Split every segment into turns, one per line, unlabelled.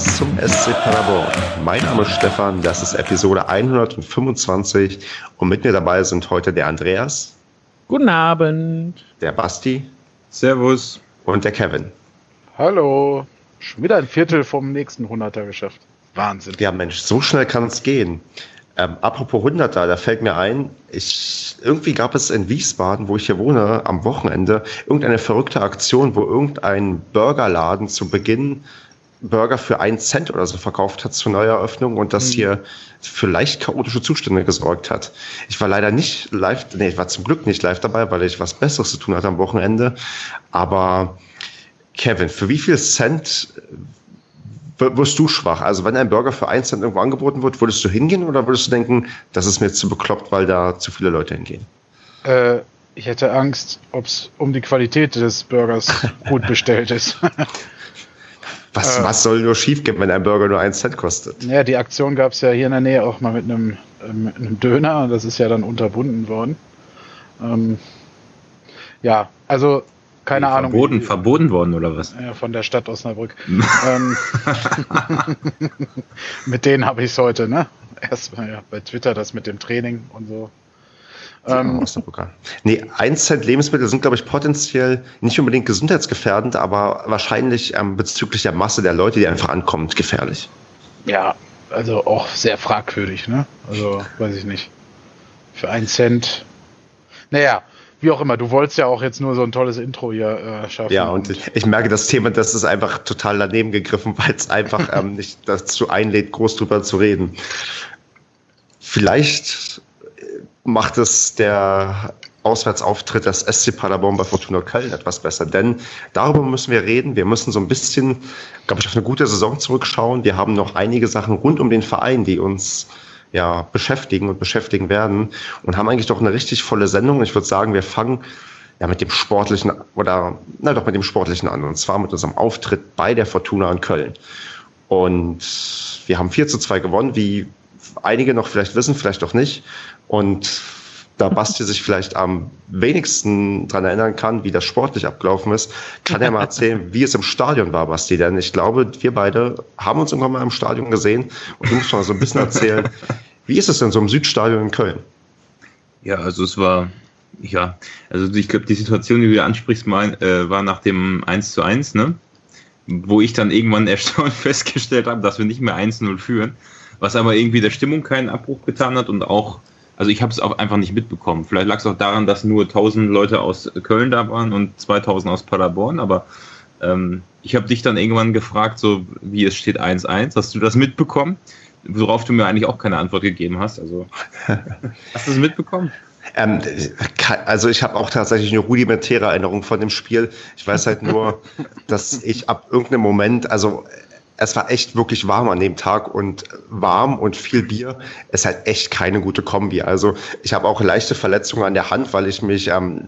Podcast zum SC Paderborn. Mein Name ist Stefan, das ist Episode 125 und mit mir dabei sind heute der Andreas.
Guten Abend.
Der Basti.
Servus.
Und der Kevin.
Hallo. Schon wieder ein Viertel vom nächsten 100er geschafft. Wahnsinn.
Ja, Mensch, so schnell kann es gehen. Ähm, apropos 100er, da fällt mir ein, ich, irgendwie gab es in Wiesbaden, wo ich hier wohne, am Wochenende irgendeine verrückte Aktion, wo irgendein Burgerladen zu Beginn Burger für einen Cent oder so verkauft hat zur Neueröffnung und das mhm. hier für leicht chaotische Zustände gesorgt hat. Ich war leider nicht live, nee, ich war zum Glück nicht live dabei, weil ich was Besseres zu tun hatte am Wochenende. Aber Kevin, für wie viel Cent wirst du schwach? Also wenn ein Burger für einen Cent irgendwo angeboten wird, würdest du hingehen oder würdest du denken, das ist mir jetzt zu bekloppt, weil da zu viele Leute hingehen?
Äh, ich hätte Angst, ob es um die Qualität des Burgers gut bestellt ist.
was, äh, was soll nur schief gehen, wenn ein Burger nur einen Cent kostet?
Ja, die Aktion gab es ja hier in der Nähe auch mal mit einem, äh, mit einem Döner und das ist ja dann unterbunden worden. Ähm, ja, also keine
wie,
Ahnung.
Verboten, verboten worden oder was?
Ja, von der Stadt Osnabrück. ähm, mit denen habe ich es heute, ne? Erstmal ja, bei Twitter das mit dem Training und so.
Ähm, nee, 1 Cent Lebensmittel sind, glaube ich, potenziell nicht unbedingt gesundheitsgefährdend, aber wahrscheinlich ähm, bezüglich der Masse der Leute, die einfach ankommen, gefährlich.
Ja, also auch sehr fragwürdig, ne? Also, weiß ich nicht. Für 1 Cent. Naja, wie auch immer, du wolltest ja auch jetzt nur so ein tolles Intro hier äh, schaffen.
Ja, und ich, ich, merke, das Thema, das ist einfach total daneben gegriffen, weil es einfach ähm, nicht dazu einlädt, groß drüber zu reden. Vielleicht macht es der Auswärtsauftritt des SC Paderborn bei Fortuna Köln etwas besser. Denn darüber müssen wir reden. Wir müssen so ein bisschen, glaube ich, auf eine gute Saison zurückschauen. Wir haben noch einige Sachen rund um den Verein, die uns ja, beschäftigen und beschäftigen werden und haben eigentlich doch eine richtig volle Sendung. Ich würde sagen, wir fangen ja mit dem sportlichen oder na doch mit dem sportlichen an und zwar mit unserem Auftritt bei der Fortuna in Köln. Und wir haben 4 zu 2 gewonnen, wie einige noch vielleicht wissen, vielleicht auch nicht. Und da Basti sich vielleicht am wenigsten dran erinnern kann, wie das sportlich abgelaufen ist, kann er mal erzählen, wie es im Stadion war, Basti. Denn ich glaube, wir beide haben uns irgendwann mal im Stadion gesehen und du musst mal so ein bisschen erzählen, wie ist es denn so im Südstadion in Köln?
Ja, also es war, ja, also ich glaube, die Situation, die du ansprichst, mein, äh, war nach dem 1 zu 1, ne? Wo ich dann irgendwann erstaunt festgestellt habe, dass wir nicht mehr 1-0 führen, was aber irgendwie der Stimmung keinen Abbruch getan hat und auch also ich habe es auch einfach nicht mitbekommen. Vielleicht lag es auch daran, dass nur 1000 Leute aus Köln da waren und 2000 aus Paderborn, aber ähm, ich habe dich dann irgendwann gefragt, so wie es steht 1-1. Hast du das mitbekommen? Worauf du mir eigentlich auch keine Antwort gegeben hast. Also hast du es mitbekommen?
Ähm, also ich habe auch tatsächlich eine rudimentäre Erinnerung von dem Spiel. Ich weiß halt nur, dass ich ab irgendeinem Moment, also es war echt wirklich warm an dem Tag und warm und viel Bier ist halt echt keine gute Kombi. Also ich habe auch leichte Verletzungen an der Hand, weil ich mich ähm,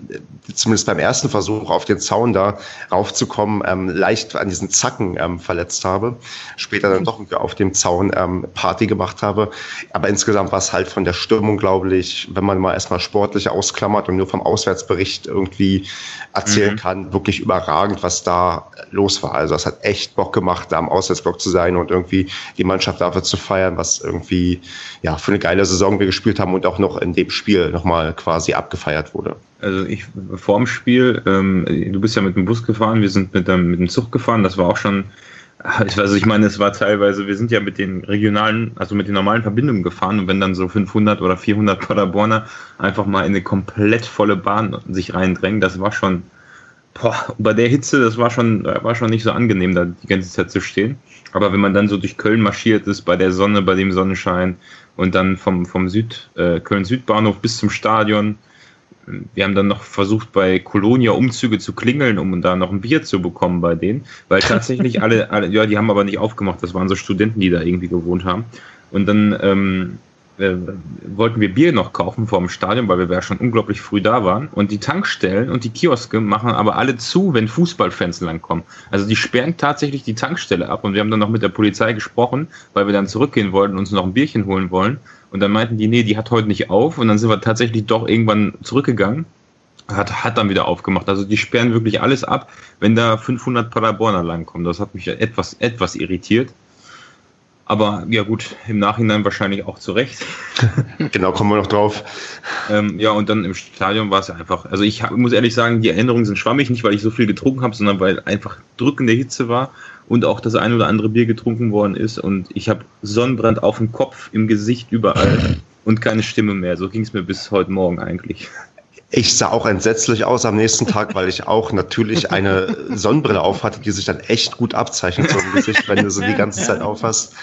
zumindest beim ersten Versuch auf den Zaun da raufzukommen ähm, leicht an diesen Zacken ähm, verletzt habe. Später dann doch auf dem Zaun ähm, Party gemacht habe. Aber insgesamt war es halt von der Stimmung, glaube ich, wenn man mal erstmal sportlich ausklammert und nur vom Auswärtsbericht irgendwie erzählen mhm. kann, wirklich überragend, was da los war. Also es hat echt Bock gemacht, da am Auswärts Auswärtsblock zu sein und irgendwie die Mannschaft dafür zu feiern, was irgendwie ja für eine geile Saison wir gespielt haben und auch noch in dem Spiel nochmal quasi abgefeiert wurde.
Also ich vor dem Spiel, ähm, du bist ja mit dem Bus gefahren, wir sind mit, dem, mit dem Zug gefahren, das war auch schon also ich meine, es war teilweise, wir sind ja mit den regionalen, also mit den normalen Verbindungen gefahren und wenn dann so 500 oder 400 Paderborner einfach mal in eine komplett volle Bahn sich reindrängen, das war schon, boah, bei der Hitze, das war schon, war schon nicht so angenehm, da die ganze Zeit zu stehen. Aber wenn man dann so durch Köln marschiert ist, bei der Sonne, bei dem Sonnenschein und dann vom, vom Süd, äh, Köln-Südbahnhof bis zum Stadion, wir haben dann noch versucht, bei Kolonia Umzüge zu klingeln, um da noch ein Bier zu bekommen bei denen, weil tatsächlich alle, alle, ja, die haben aber nicht aufgemacht, das waren so Studenten, die da irgendwie gewohnt haben. Und dann ähm, äh, wollten wir Bier noch kaufen vor dem Stadion, weil wir ja schon unglaublich früh da waren. Und die Tankstellen und die Kioske machen aber alle zu, wenn Fußballfans langkommen. Also die sperren tatsächlich die Tankstelle ab. Und wir haben dann noch mit der Polizei gesprochen, weil wir dann zurückgehen wollten und uns noch ein Bierchen holen wollen. Und dann meinten die, nee, die hat heute nicht auf. Und dann sind wir tatsächlich doch irgendwann zurückgegangen. Hat, hat dann wieder aufgemacht. Also die sperren wirklich alles ab, wenn da 500 Paderborner langkommen. Das hat mich etwas, etwas irritiert. Aber ja gut, im Nachhinein wahrscheinlich auch zu Recht.
genau, kommen wir noch drauf.
Ähm, ja, und dann im Stadion war es ja einfach, also ich hab, muss ehrlich sagen, die Erinnerungen sind schwammig, nicht weil ich so viel getrunken habe, sondern weil einfach drückende Hitze war und auch das ein oder andere Bier getrunken worden ist und ich habe Sonnenbrand auf dem Kopf, im Gesicht, überall und keine Stimme mehr. So ging es mir bis heute Morgen eigentlich.
Ich sah auch entsetzlich aus am nächsten Tag, weil ich auch natürlich eine Sonnenbrille auf hatte, die sich dann echt gut abzeichnet so im Gesicht, wenn du sie die ganze Zeit aufhast.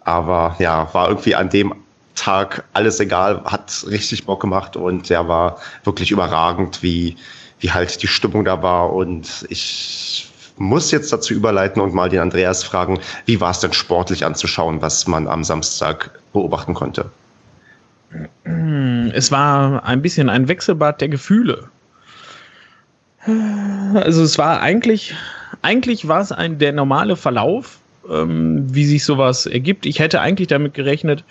Aber ja, war irgendwie an dem Tag alles egal, hat richtig Bock gemacht und der war wirklich überragend, wie, wie halt die Stimmung da war. Und ich muss jetzt dazu überleiten und mal den Andreas fragen, wie war es denn sportlich anzuschauen, was man am Samstag beobachten konnte?
Es war ein bisschen ein Wechselbad der Gefühle. Also es war eigentlich, eigentlich war es ein der normale Verlauf, ähm, wie sich sowas ergibt. Ich hätte eigentlich damit gerechnet,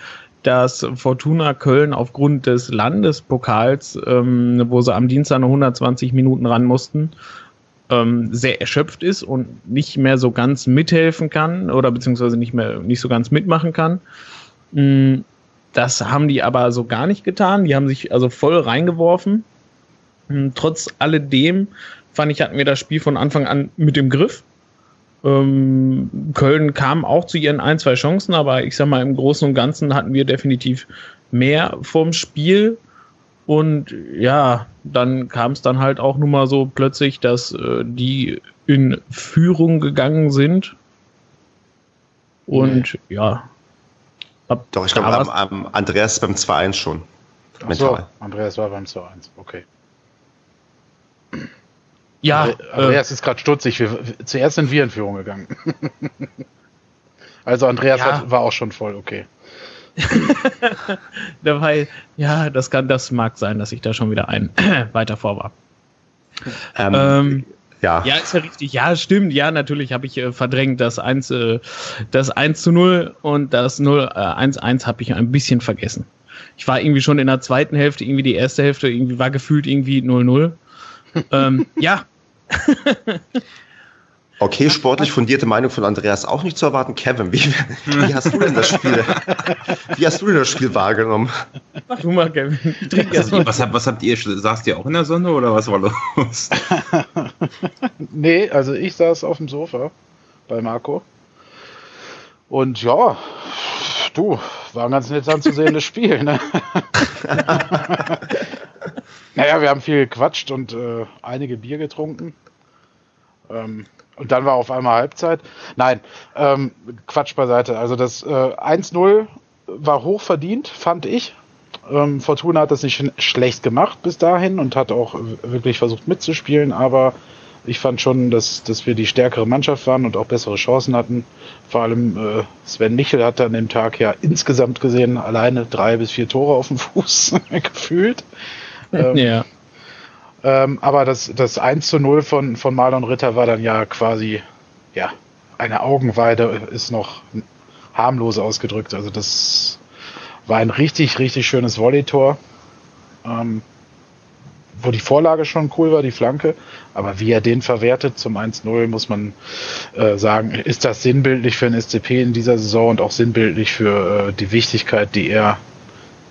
dass Fortuna Köln aufgrund des Landespokals, ähm, wo sie am Dienstag noch 120 Minuten ran mussten, ähm, sehr erschöpft ist und nicht mehr so ganz mithelfen kann oder beziehungsweise nicht mehr nicht so ganz mitmachen kann. Mm, das haben die aber so gar nicht getan. Die haben sich also voll reingeworfen. Hm, trotz alledem fand ich, hatten wir das Spiel von Anfang an mit dem Griff. Ähm, Köln kam auch zu ihren ein, zwei Chancen, aber ich sag mal, im Großen und Ganzen hatten wir definitiv mehr vom Spiel. Und ja, dann kam es dann halt auch nun mal so plötzlich, dass äh, die in Führung gegangen sind. Und nee. ja,
ab Doch, ich glaube, am, am Andreas beim 2-1 schon.
Ach so, Andreas war beim 2-1, okay.
Ja,
Andreas äh, ist gerade stutzig. Wir, zuerst sind wir in Führung gegangen. also Andreas ja. hat, war auch schon voll, okay.
Dabei, ja, das kann, das mag sein, dass ich da schon wieder ein weiter vor war. Ähm, ähm, ja. Ja, ist ja richtig. Ja, stimmt. Ja, natürlich habe ich äh, verdrängt. Das 1, äh, das 1 zu 0 und das 0, äh, 1 1 habe ich ein bisschen vergessen. Ich war irgendwie schon in der zweiten Hälfte, irgendwie die erste Hälfte, irgendwie war gefühlt irgendwie 0-0. ähm, ja.
Okay, sportlich fundierte Meinung von Andreas auch nicht zu erwarten. Kevin, wie, wie hast du denn das Spiel, wie hast du denn das Spiel wahrgenommen?
Mach du mal, Kevin. Also, was, habt, was habt ihr, saßt ihr auch in der Sonne oder was war los?
nee, also ich saß auf dem Sofa bei Marco. Und ja, du, war ein ganz nett anzusehendes Spiel, ne? naja, wir haben viel gequatscht und äh, einige Bier getrunken. Ähm, und dann war auf einmal Halbzeit. Nein, ähm, Quatsch beiseite. Also das äh, 1-0 war hoch verdient, fand ich. Ähm, Fortuna hat das nicht schlecht gemacht bis dahin und hat auch wirklich versucht mitzuspielen, aber ich fand schon, dass, dass wir die stärkere Mannschaft waren und auch bessere Chancen hatten. Vor allem äh, Sven Michel hatte an dem Tag ja insgesamt gesehen alleine drei bis vier Tore auf dem Fuß gefühlt. Ähm, ja. Ähm, aber das, das 1 zu 0 von, von Marlon Ritter war dann ja quasi, ja, eine Augenweide ist noch harmlos ausgedrückt. Also das war ein richtig, richtig schönes Volley-Tor. Ähm, wo die Vorlage schon cool war, die Flanke, aber wie er den verwertet zum 1-0, muss man äh, sagen, ist das sinnbildlich für den SCP in dieser Saison und auch sinnbildlich für äh, die Wichtigkeit, die er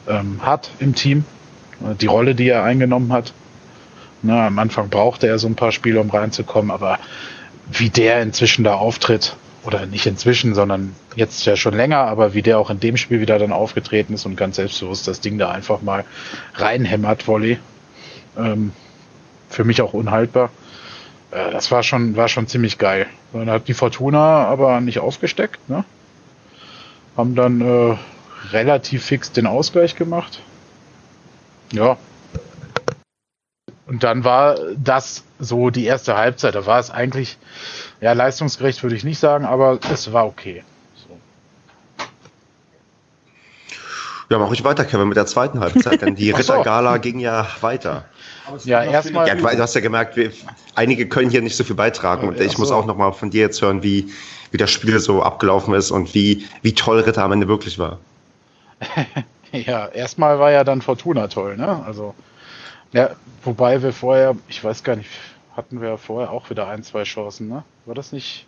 ähm, hat im Team, äh, die Rolle, die er eingenommen hat. Na, am Anfang brauchte er so ein paar Spiele, um reinzukommen, aber wie der inzwischen da auftritt, oder nicht inzwischen, sondern jetzt ja schon länger, aber wie der auch in dem Spiel wieder dann aufgetreten ist und ganz selbstbewusst das Ding da einfach mal reinhämmert, Volley. Ähm, für mich auch unhaltbar. Äh, das war schon, war schon ziemlich geil. Dann hat die Fortuna aber nicht aufgesteckt, ne? Haben dann äh, relativ fix den Ausgleich gemacht. Ja, und dann war das so die erste Halbzeit. Da war es eigentlich, ja, leistungsgerecht würde ich nicht sagen, aber es war okay. So.
Ja, mach ich weiter, Kevin, mit der zweiten Halbzeit, denn die Rittergala ging ja weiter.
Ja, erstmal.
Ja, du hast ja gemerkt, wir, einige können hier nicht so viel beitragen und ich muss auch nochmal von dir jetzt hören, wie, wie das Spiel so abgelaufen ist und wie, wie toll Ritter am Ende wirklich war.
ja, erstmal war ja dann Fortuna toll, ne? Also ja, wobei wir vorher, ich weiß gar nicht, hatten wir vorher auch wieder ein, zwei Chancen, ne? War das nicht?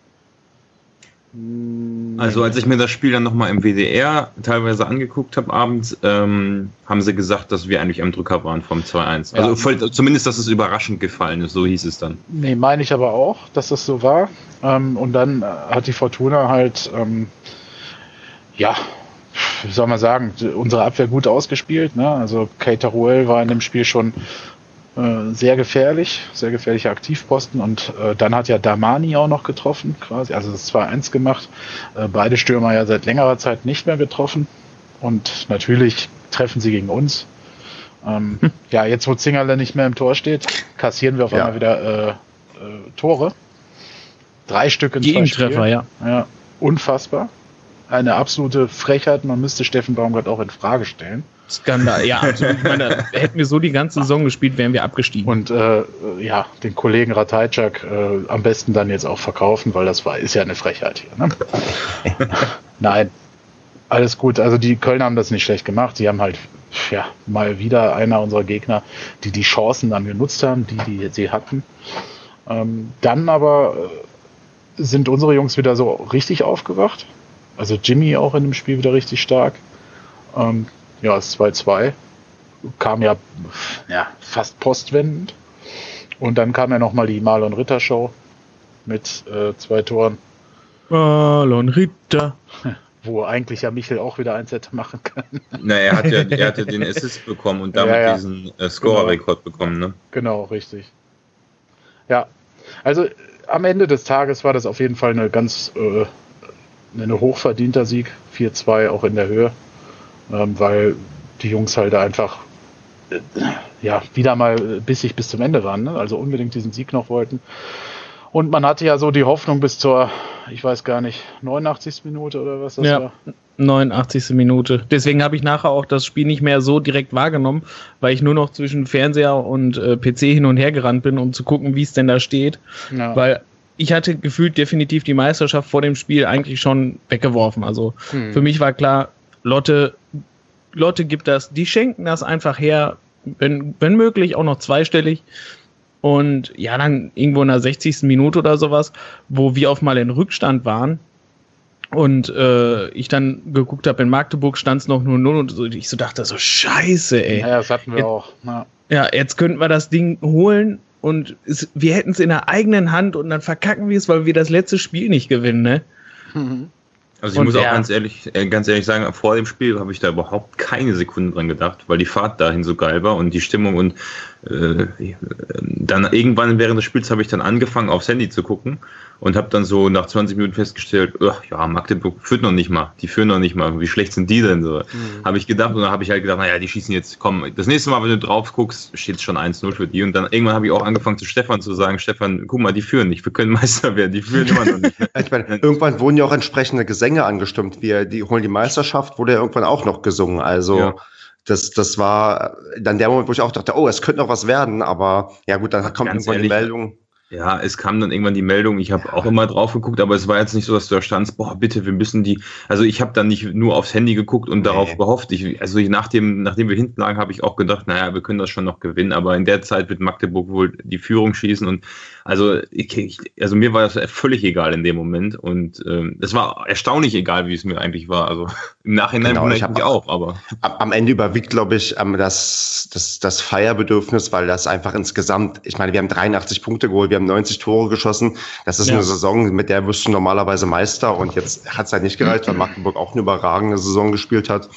Also als ich mir das Spiel dann nochmal im WDR teilweise angeguckt habe abends, ähm, haben sie gesagt, dass wir eigentlich am Drücker waren vom 2-1. Also voll, zumindest, dass es überraschend gefallen ist, so hieß es dann.
Nee, meine ich aber auch, dass das so war. Ähm, und dann äh, hat die Fortuna halt, ähm, ja, wie soll man sagen, unsere Abwehr gut ausgespielt. Ne? Also Keita Ruel war in dem Spiel schon äh, sehr gefährlich, sehr gefährlicher Aktivposten und äh, dann hat ja Damani auch noch getroffen, quasi, also das 2-1 gemacht. Äh, beide Stürmer ja seit längerer Zeit nicht mehr getroffen und natürlich treffen sie gegen uns. Ähm, hm. Ja, jetzt wo Zingerle nicht mehr im Tor steht, kassieren wir auf ja. einmal wieder äh, äh, Tore. Drei Stück in zwei Spielen. Ja. ja. Unfassbar. Eine absolute Frechheit. Man müsste Steffen Baumgart auch in Frage stellen.
Skandal, ja, absolut. Ich meine, hätten wir so die ganze Saison gespielt, wären wir abgestiegen.
Und äh, ja, den Kollegen Ratajczak äh, am besten dann jetzt auch verkaufen, weil das war, ist ja eine Frechheit hier. Ne? Nein, alles gut. Also die Kölner haben das nicht schlecht gemacht. Sie haben halt ja mal wieder einer unserer Gegner, die die Chancen dann genutzt haben, die die sie hatten. Ähm, dann aber äh, sind unsere Jungs wieder so richtig aufgewacht. Also Jimmy auch in dem Spiel wieder richtig stark. Ähm, ja, das 2-2 kam ja, ja fast postwendend. Und dann kam ja nochmal die Marlon Ritter Show mit äh, zwei Toren.
Marlon Ritter.
Wo eigentlich ja Michel auch wieder eins hätte machen können.
Na, er hat ja, er hat ja den Assist bekommen und damit ja, ja. diesen äh, Scorer-Rekord genau. bekommen, ne?
Genau, richtig. Ja, also am Ende des Tages war das auf jeden Fall eine ganz äh, eine hochverdienter Sieg. 4-2 auch in der Höhe ähm, weil die Jungs halt einfach äh, ja wieder mal bissig bis zum Ende waren, ne? also unbedingt diesen Sieg noch wollten. Und man hatte ja so die Hoffnung bis zur, ich weiß gar nicht, 89. Minute oder was das
ja, war. 89. Minute. Deswegen habe ich nachher auch das Spiel nicht mehr so direkt wahrgenommen, weil ich nur noch zwischen Fernseher und äh, PC hin und her gerannt bin, um zu gucken, wie es denn da steht. Ja. Weil ich hatte gefühlt definitiv die Meisterschaft vor dem Spiel eigentlich schon weggeworfen. Also hm. für mich war klar, Lotte, Lotte gibt das, die schenken das einfach her, wenn, wenn möglich auch noch zweistellig. Und ja, dann irgendwo in der 60. Minute oder sowas, wo wir auf mal in Rückstand waren. Und äh, ich dann geguckt habe, in Magdeburg stand es noch nur 0 und so, ich so dachte so, scheiße, ey.
Ja, das hatten wir jetzt, auch. Ja.
ja, jetzt könnten wir das Ding holen und es, wir hätten es in der eigenen Hand und dann verkacken wir es, weil wir das letzte Spiel nicht gewinnen, ne? Mhm.
Also ich und muss auch ganz ehrlich, äh, ganz ehrlich sagen, vor dem Spiel habe ich da überhaupt keine Sekunde dran gedacht, weil die Fahrt dahin so geil war und die Stimmung und dann irgendwann während des Spiels habe ich dann angefangen aufs Handy zu gucken und habe dann so nach 20 Minuten festgestellt, ach, ja, Magdeburg führt noch nicht mal, die führen noch nicht mal, wie schlecht sind die denn so? Mhm. Habe ich gedacht und dann habe ich halt gedacht, naja, die schießen jetzt, komm, das nächste Mal, wenn du drauf guckst, steht es schon 1-0 für die und dann irgendwann habe ich auch angefangen zu Stefan zu sagen, Stefan, guck mal, die führen nicht, wir können Meister werden, die führen immer noch nicht.
ich meine, irgendwann wurden ja auch entsprechende Gesänge angestimmt, wir, die holen die Meisterschaft, wurde ja irgendwann auch noch gesungen, also ja das, das war dann der Moment, wo ich auch dachte, oh, es könnte noch was werden, aber ja gut, dann kommt Ganz irgendwann ehrlich, die Meldung.
Ja, es kam dann irgendwann die Meldung, ich habe ja. auch immer drauf geguckt, aber es war jetzt nicht so, dass du da standst, boah, bitte, wir müssen die, also ich habe dann nicht nur aufs Handy geguckt und nee. darauf gehofft. Ich, also ich, nachdem, nachdem wir hinten lagen, habe ich auch gedacht, naja, wir können das schon noch gewinnen, aber in der Zeit wird Magdeburg wohl die Führung schießen und also, ich, ich, also mir war das völlig egal in dem Moment und ähm, es war erstaunlich egal, wie es mir eigentlich war. Also im Nachhinein
genau, ich mich auch, aber. Am Ende überwiegt, glaube ich, das, das, das Feierbedürfnis, weil das einfach insgesamt, ich meine, wir haben 83 Punkte geholt, wir haben 90 Tore geschossen. Das ist ja. eine Saison, mit der wirst du normalerweise Meister und jetzt hat es halt nicht gereicht, weil Magdeburg auch eine überragende Saison gespielt hat.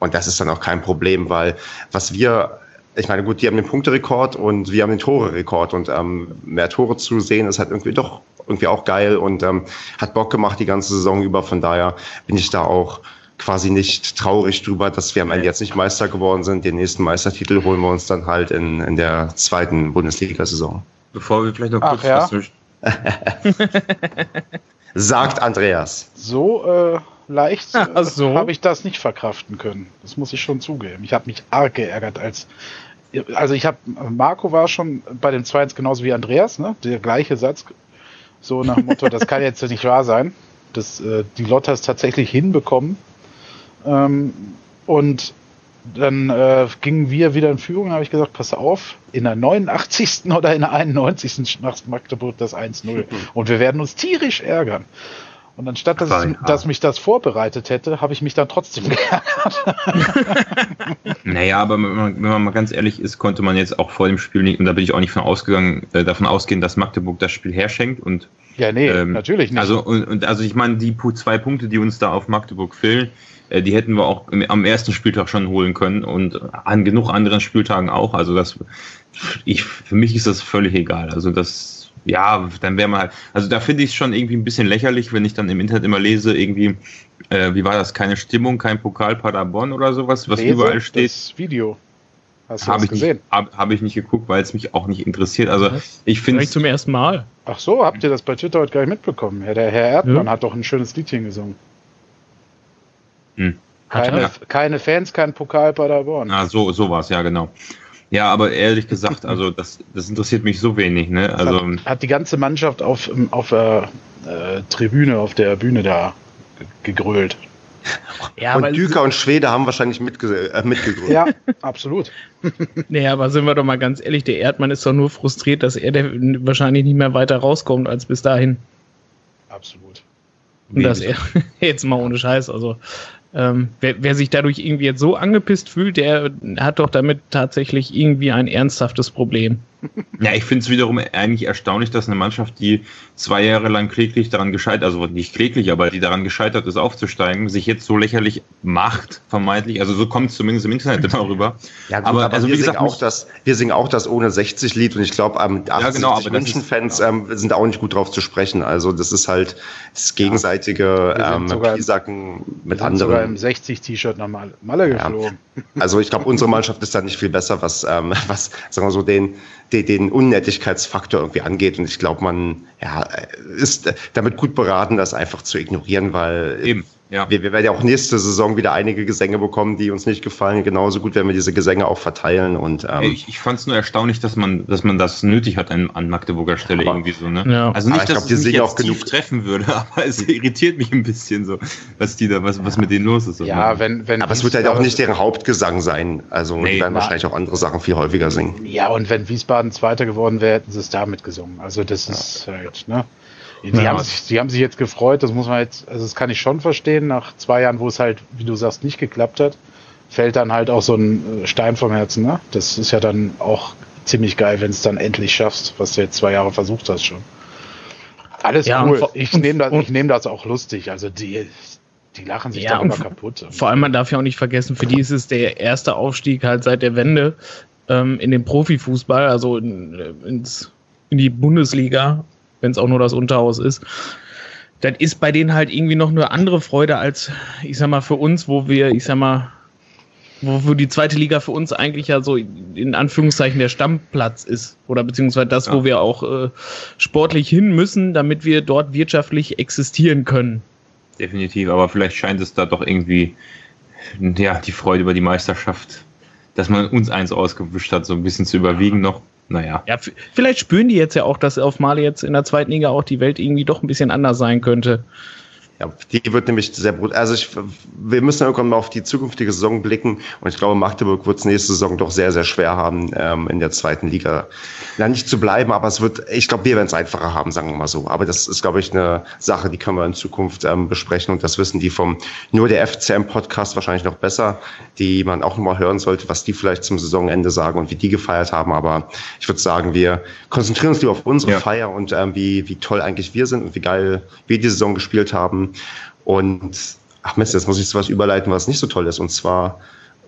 Und das ist dann auch kein Problem, weil was wir ich meine, gut, die haben den Punkterekord und wir haben den Tore-Rekord und ähm, mehr Tore zu sehen ist halt irgendwie doch irgendwie auch geil und ähm, hat Bock gemacht die ganze Saison über. Von daher bin ich da auch quasi nicht traurig drüber, dass wir am Ende jetzt nicht Meister geworden sind. Den nächsten Meistertitel holen wir uns dann halt in, in der zweiten Bundesliga-Saison.
Bevor wir vielleicht noch kurz
Ach, ja?
Sagt Andreas.
So äh, leicht äh, so. habe ich das nicht verkraften können. Das muss ich schon zugeben. Ich habe mich arg geärgert, als also ich habe, Marco war schon bei dem 2 genauso wie Andreas, ne? Der gleiche Satz. So nach dem Motto, das kann jetzt nicht wahr sein. dass äh, die Lottas tatsächlich hinbekommen. Ähm, und dann äh, gingen wir wieder in Führung, habe ich gesagt, pass auf, in der 89. oder in der 91. macht Magdeburg das 1-0. Und wir werden uns tierisch ärgern. Und anstatt dass, dass mich das vorbereitet hätte, habe ich mich dann trotzdem geärgert.
naja, aber wenn man, wenn man, mal ganz ehrlich ist, konnte man jetzt auch vor dem Spiel nicht, und da bin ich auch nicht von ausgegangen, äh, davon ausgehen, dass Magdeburg das Spiel herschenkt. Und,
ja, nee, ähm, natürlich nicht.
Also, und, und, also ich meine, die zwei Punkte, die uns da auf Magdeburg fehlen, äh, die hätten wir auch im, am ersten Spieltag schon holen können und an genug anderen Spieltagen auch. Also das, ich, für mich ist das völlig egal. Also das ja, dann wäre man halt, also da finde ich es schon irgendwie ein bisschen lächerlich, wenn ich dann im Internet immer lese, irgendwie, äh, wie war das, keine Stimmung, kein Pokal Paderborn oder sowas, was lese überall steht. Das
Video.
Hast du hab ich gesehen? Habe hab ich nicht geguckt, weil es mich auch nicht interessiert. Also ich finde
zum ersten Mal.
Ach so, habt ihr das bei Twitter heute gar nicht mitbekommen? Ja, der Herr Erdmann ja. hat doch ein schönes Liedchen gesungen. Hm. Keine, keine Fans, kein Pokal Paderborn.
Ah, so, so war es, ja, genau. Ja, aber ehrlich gesagt, also das, das interessiert mich so wenig. Ne? Also,
hat, hat die ganze Mannschaft auf, auf der äh, Tribüne, auf der Bühne da gegrölt.
Ja, und Düker und Schwede haben wahrscheinlich mitge äh, mitgegrölt.
Ja, absolut.
naja, aber sind wir doch mal ganz ehrlich, der Erdmann ist doch nur frustriert, dass er wahrscheinlich nicht mehr weiter rauskommt als bis dahin.
Absolut.
Und dass er, jetzt mal ohne Scheiß, also ähm, wer, wer, sich dadurch irgendwie jetzt so angepisst fühlt, der hat doch damit tatsächlich irgendwie ein ernsthaftes Problem.
Ja, ich finde es wiederum eigentlich erstaunlich, dass eine Mannschaft, die zwei Jahre lang kläglich daran gescheitert, also nicht kläglich, aber die daran gescheitert ist, aufzusteigen, sich jetzt so lächerlich macht, vermeintlich. Also so kommt es zumindest im Internet immer rüber.
Ja, gut, aber, aber, also wir, wie gesagt, singen auch das, wir singen auch das ohne 60 Lied und ich glaube, ähm, ja, genau, München-Fans ähm, sind auch nicht gut drauf zu sprechen. Also das ist halt das gegenseitige ja, ähm, Piesacken mit anderen. Sogar
im 60-T-Shirt nach Malle geflogen.
Ja. Also ich glaube, unsere Mannschaft ist da nicht viel besser, was, ähm, was sagen wir so, den den, den Unnettigkeitsfaktor irgendwie angeht. Und ich glaube, man ja, ist damit gut beraten, das einfach zu ignorieren, weil Eben. Ja. Wir, wir werden ja auch nächste Saison wieder einige Gesänge bekommen, die uns nicht gefallen. Genauso gut werden wir diese Gesänge auch verteilen. Und,
ähm, ich ich fand es nur erstaunlich, dass man, dass man das nötig hat an, an Magdeburger Stelle aber, irgendwie so. Ne?
Ja. Also nicht, dass glaub, es mich jetzt auch genug
treffen würde, aber es irritiert mich ein bisschen so, was die da, was, was mit denen los ist.
Ja, wenn, wenn
aber es wird halt auch nicht deren Hauptgesang sein. Also nee, die werden wahrscheinlich auch andere Sachen viel häufiger singen.
Ja, und wenn Wiesbaden Zweiter geworden wäre, hätten sie es damit gesungen. Also das ja. ist halt, ne? Die, ja. haben sich, die haben sich jetzt gefreut, das muss man jetzt, also das kann ich schon verstehen, nach zwei Jahren, wo es halt, wie du sagst, nicht geklappt hat, fällt dann halt auch so ein äh, Stein vom Herzen, ne? Das ist ja dann auch ziemlich geil, wenn es dann endlich schaffst, was du jetzt zwei Jahre versucht hast schon. Alles ja, cool. Ich nehme das, ich nehm das auch lustig. Also die, die lachen sich ja, da immer kaputt.
Vor allem, man darf ja auch nicht vergessen, für die ist es der erste Aufstieg halt seit der Wende ähm, in den Profifußball, also in, ins, in die Bundesliga wenn es auch nur das Unterhaus ist. Das ist bei denen halt irgendwie noch eine andere Freude als, ich sag mal, für uns, wo wir, ich sag mal, wo, wo die zweite Liga für uns eigentlich ja so in Anführungszeichen der Stammplatz ist. Oder beziehungsweise das, ja. wo wir auch äh, sportlich hin müssen, damit wir dort wirtschaftlich existieren können.
Definitiv, aber vielleicht scheint es da doch irgendwie, ja, die Freude über die Meisterschaft, dass man uns eins ausgewischt hat, so ein bisschen zu überwiegen noch naja.
Ja, vielleicht spüren die jetzt ja auch, dass auf Mali jetzt in der zweiten Liga auch die Welt irgendwie doch ein bisschen anders sein könnte.
Ja, die wird nämlich sehr brutal. Also ich, wir müssen irgendwann mal auf die zukünftige Saison blicken und ich glaube, Magdeburg wird es nächste Saison doch sehr, sehr schwer haben, ähm, in der zweiten Liga. Ja, nicht zu bleiben, aber es wird, ich glaube, wir werden es einfacher haben, sagen wir mal so. Aber das ist, glaube ich, eine Sache, die können wir in Zukunft ähm, besprechen und das wissen die vom nur der FCM-Podcast wahrscheinlich noch besser, die man auch nochmal hören sollte, was die vielleicht zum Saisonende sagen und wie die gefeiert haben. Aber ich würde sagen, wir konzentrieren uns lieber auf unsere ja. Feier und ähm, wie, wie toll eigentlich wir sind und wie geil wir die Saison gespielt haben. Und ach Mist, jetzt muss ich zu was überleiten, was nicht so toll ist. Und zwar,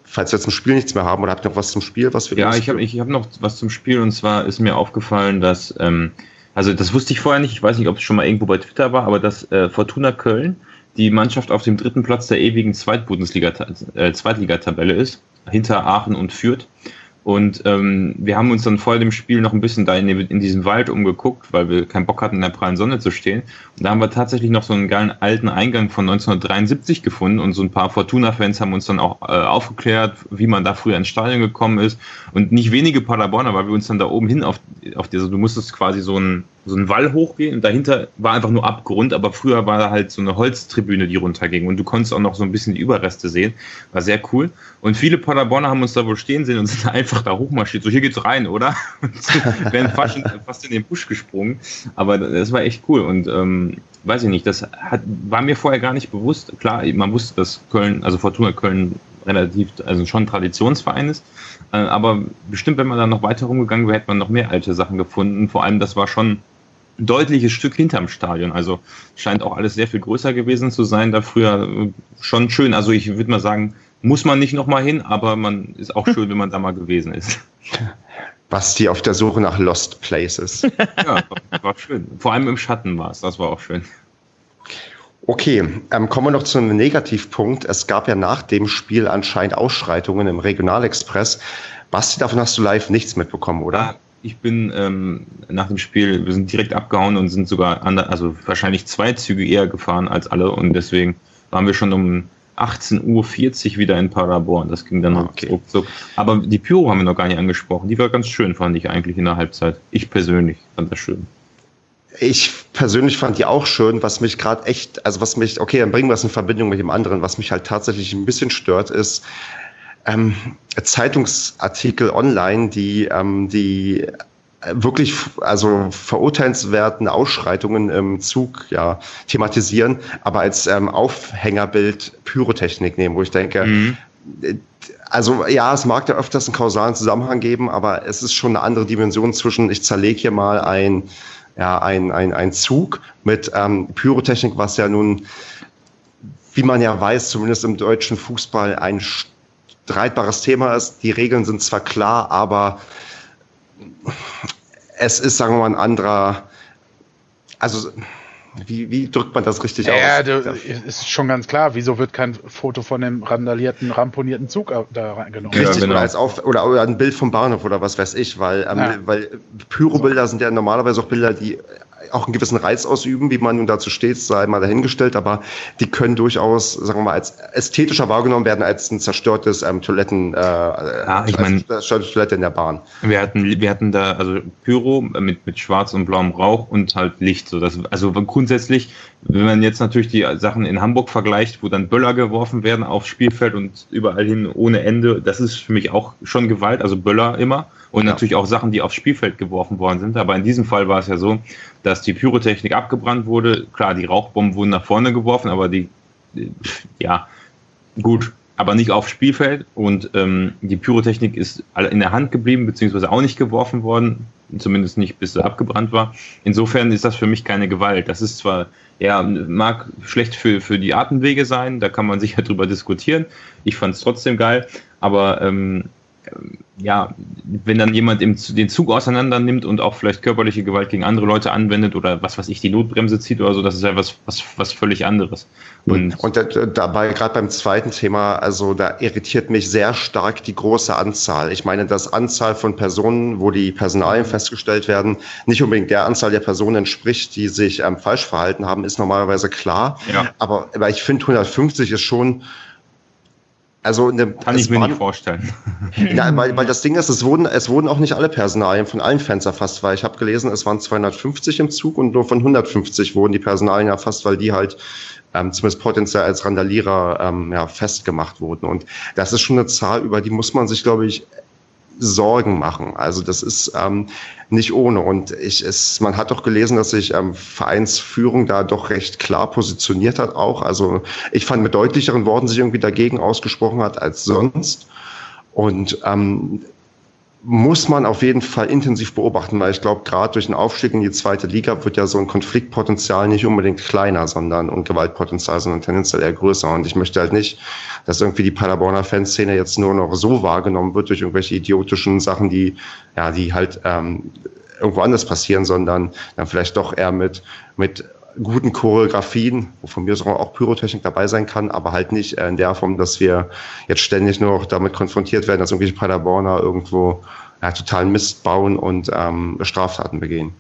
falls wir zum Spiel nichts mehr haben, oder habt ihr noch was zum Spiel? Was
wir ja, ich habe ich hab noch was zum Spiel. Und zwar ist mir aufgefallen, dass, ähm, also das wusste ich vorher nicht, ich weiß nicht, ob es schon mal irgendwo bei Twitter war, aber dass äh, Fortuna Köln die Mannschaft auf dem dritten Platz der ewigen Zweitbundesliga, äh, Zweitligatabelle ist, hinter Aachen und Fürth. Und ähm, wir haben uns dann vor dem Spiel noch ein bisschen da in, in diesem Wald umgeguckt, weil wir keinen Bock hatten, in der prallen Sonne zu stehen. Und da haben wir tatsächlich noch so einen geilen alten Eingang von 1973 gefunden und so ein paar Fortuna-Fans haben uns dann auch äh, aufgeklärt, wie man da früher ins Stadion gekommen ist. Und nicht wenige Paderborner, weil wir uns dann da oben hin auf, auf diese, du musstest quasi so ein so einen Wall hochgehen und dahinter war einfach nur Abgrund, aber früher war da halt so eine Holztribüne, die runterging und du konntest auch noch so ein bisschen die Überreste sehen. War sehr cool. Und viele Paderborner haben uns da wohl stehen sehen und sind einfach da hochmarschiert. So, hier geht's rein, oder? Und wären fast, fast in den Busch gesprungen. Aber das war echt cool und ähm, weiß ich nicht, das hat, war mir vorher gar nicht bewusst. Klar, man wusste, dass Köln, also Fortuna Köln relativ, also schon Traditionsverein ist. Äh, aber bestimmt, wenn man da noch weiter rumgegangen wäre, hätte man noch mehr alte Sachen gefunden. Vor allem, das war schon ein deutliches Stück hinterm Stadion. Also scheint auch alles sehr viel größer gewesen zu sein. Da früher schon schön. Also ich würde mal sagen, muss man nicht nochmal hin, aber man ist auch schön, wenn man da mal gewesen ist.
Basti auf der Suche nach Lost Places.
ja, war schön. Vor allem im Schatten war es. Das war auch schön.
Okay, ähm, kommen wir noch zu einem Negativpunkt. Es gab ja nach dem Spiel anscheinend Ausschreitungen im Regionalexpress. Basti, davon hast du live nichts mitbekommen, oder?
Ich bin ähm, nach dem Spiel, wir sind direkt abgehauen und sind sogar, an, also wahrscheinlich zwei Züge eher gefahren als alle und deswegen waren wir schon um 18.40 Uhr wieder in Paderborn. Das ging dann okay. ruckzuck. Aber die Pyro haben wir noch gar nicht angesprochen. Die war ganz schön, fand ich eigentlich in der Halbzeit. Ich persönlich fand das schön.
Ich persönlich fand die auch schön, was mich gerade echt, also was mich, okay, dann bringen wir es in Verbindung mit dem anderen, was mich halt tatsächlich ein bisschen stört, ist ähm, Zeitungsartikel online, die ähm, die wirklich also verurteilenswerten Ausschreitungen im Zug ja thematisieren, aber als ähm, Aufhängerbild Pyrotechnik nehmen, wo ich denke, mhm. also ja, es mag da öfters einen kausalen Zusammenhang geben, aber es ist schon eine andere Dimension zwischen, ich zerlege hier mal ein ja, ein, ein, ein Zug mit ähm, Pyrotechnik, was ja nun, wie man ja weiß, zumindest im deutschen Fußball ein streitbares Thema ist. Die Regeln sind zwar klar, aber es ist, sagen wir mal, ein anderer, also wie, wie drückt man das richtig
ja, aus? Ja, ist schon ganz klar. Wieso wird kein Foto von dem randalierten, ramponierten Zug da reingenommen?
Richtig, ja, genau. oder, als auf, oder, oder ein Bild vom Bahnhof oder was weiß ich, weil, ähm, ja. weil Pyrobilder sind ja normalerweise auch Bilder, die auch einen gewissen Reiz ausüben, wie man nun dazu steht, sei mal dahingestellt, aber die können durchaus, sagen wir mal, als ästhetischer wahrgenommen werden als ein zerstörtes ähm, Toiletten, äh, ja,
ich meine, zerstörte Toilette in der Bahn. Wir hatten, wir hatten da also Pyro mit, mit schwarz und blauem Rauch und halt Licht. So das, also grundsätzlich, wenn man jetzt natürlich die Sachen in Hamburg vergleicht, wo dann Böller geworfen werden aufs Spielfeld und überall hin ohne Ende, das ist für mich auch schon Gewalt, also Böller immer und ja. natürlich auch Sachen, die aufs Spielfeld geworfen worden sind. Aber in diesem Fall war es ja so, dass die Pyrotechnik abgebrannt wurde. Klar, die Rauchbomben wurden nach vorne geworfen, aber die, ja, gut, aber nicht aufs Spielfeld. Und ähm, die Pyrotechnik ist in der Hand geblieben, beziehungsweise auch nicht geworfen worden, zumindest nicht bis sie abgebrannt war. Insofern ist das für mich keine Gewalt. Das ist zwar, ja, mag schlecht für, für die Atemwege sein, da kann man sicher drüber diskutieren. Ich fand es trotzdem geil, aber ähm, ja, wenn dann jemand im, den Zug auseinander nimmt und auch vielleicht körperliche Gewalt gegen andere Leute anwendet oder was weiß ich, die Notbremse zieht oder so, das ist ja was, was, was völlig anderes.
Und, und dabei, gerade beim zweiten Thema, also da irritiert mich sehr stark die große Anzahl. Ich meine, dass Anzahl von Personen, wo die Personalien festgestellt werden, nicht unbedingt der Anzahl der Personen entspricht, die sich ähm, falsch verhalten haben, ist normalerweise klar. Ja. Aber, aber ich finde 150 ist schon also eine,
Kann ich mir waren, nicht vorstellen.
Ja, weil, weil das Ding ist, es wurden, es wurden auch nicht alle Personalien von allen Fans erfasst, weil ich habe gelesen, es waren 250 im Zug und nur von 150 wurden die Personalien erfasst, weil die halt ähm, zumindest potenziell als Randalierer ähm, ja, festgemacht wurden. Und das ist schon eine Zahl, über die muss man sich, glaube ich, Sorgen machen. Also das ist ähm, nicht ohne. Und ich, es, man hat doch gelesen, dass sich ähm, Vereinsführung da doch recht klar positioniert hat auch. Also ich fand mit deutlicheren Worten sich irgendwie dagegen ausgesprochen hat als sonst. Und ähm, muss man auf jeden Fall intensiv beobachten, weil ich glaube, gerade durch den Aufstieg in die zweite Liga wird ja so ein Konfliktpotenzial nicht unbedingt kleiner, sondern und Gewaltpotenzial, sondern tendenziell eher größer. Und ich möchte halt nicht, dass irgendwie die Paderborner Fanszene jetzt nur noch so wahrgenommen wird durch irgendwelche idiotischen Sachen, die ja, die halt ähm, irgendwo anders passieren, sondern dann vielleicht doch eher mit mit guten Choreografien, wo von mir auch Pyrotechnik dabei sein kann, aber halt nicht in der Form, dass wir jetzt ständig nur noch damit konfrontiert werden, dass irgendwelche Paderborner irgendwo ja, totalen Mist bauen und ähm, Straftaten begehen.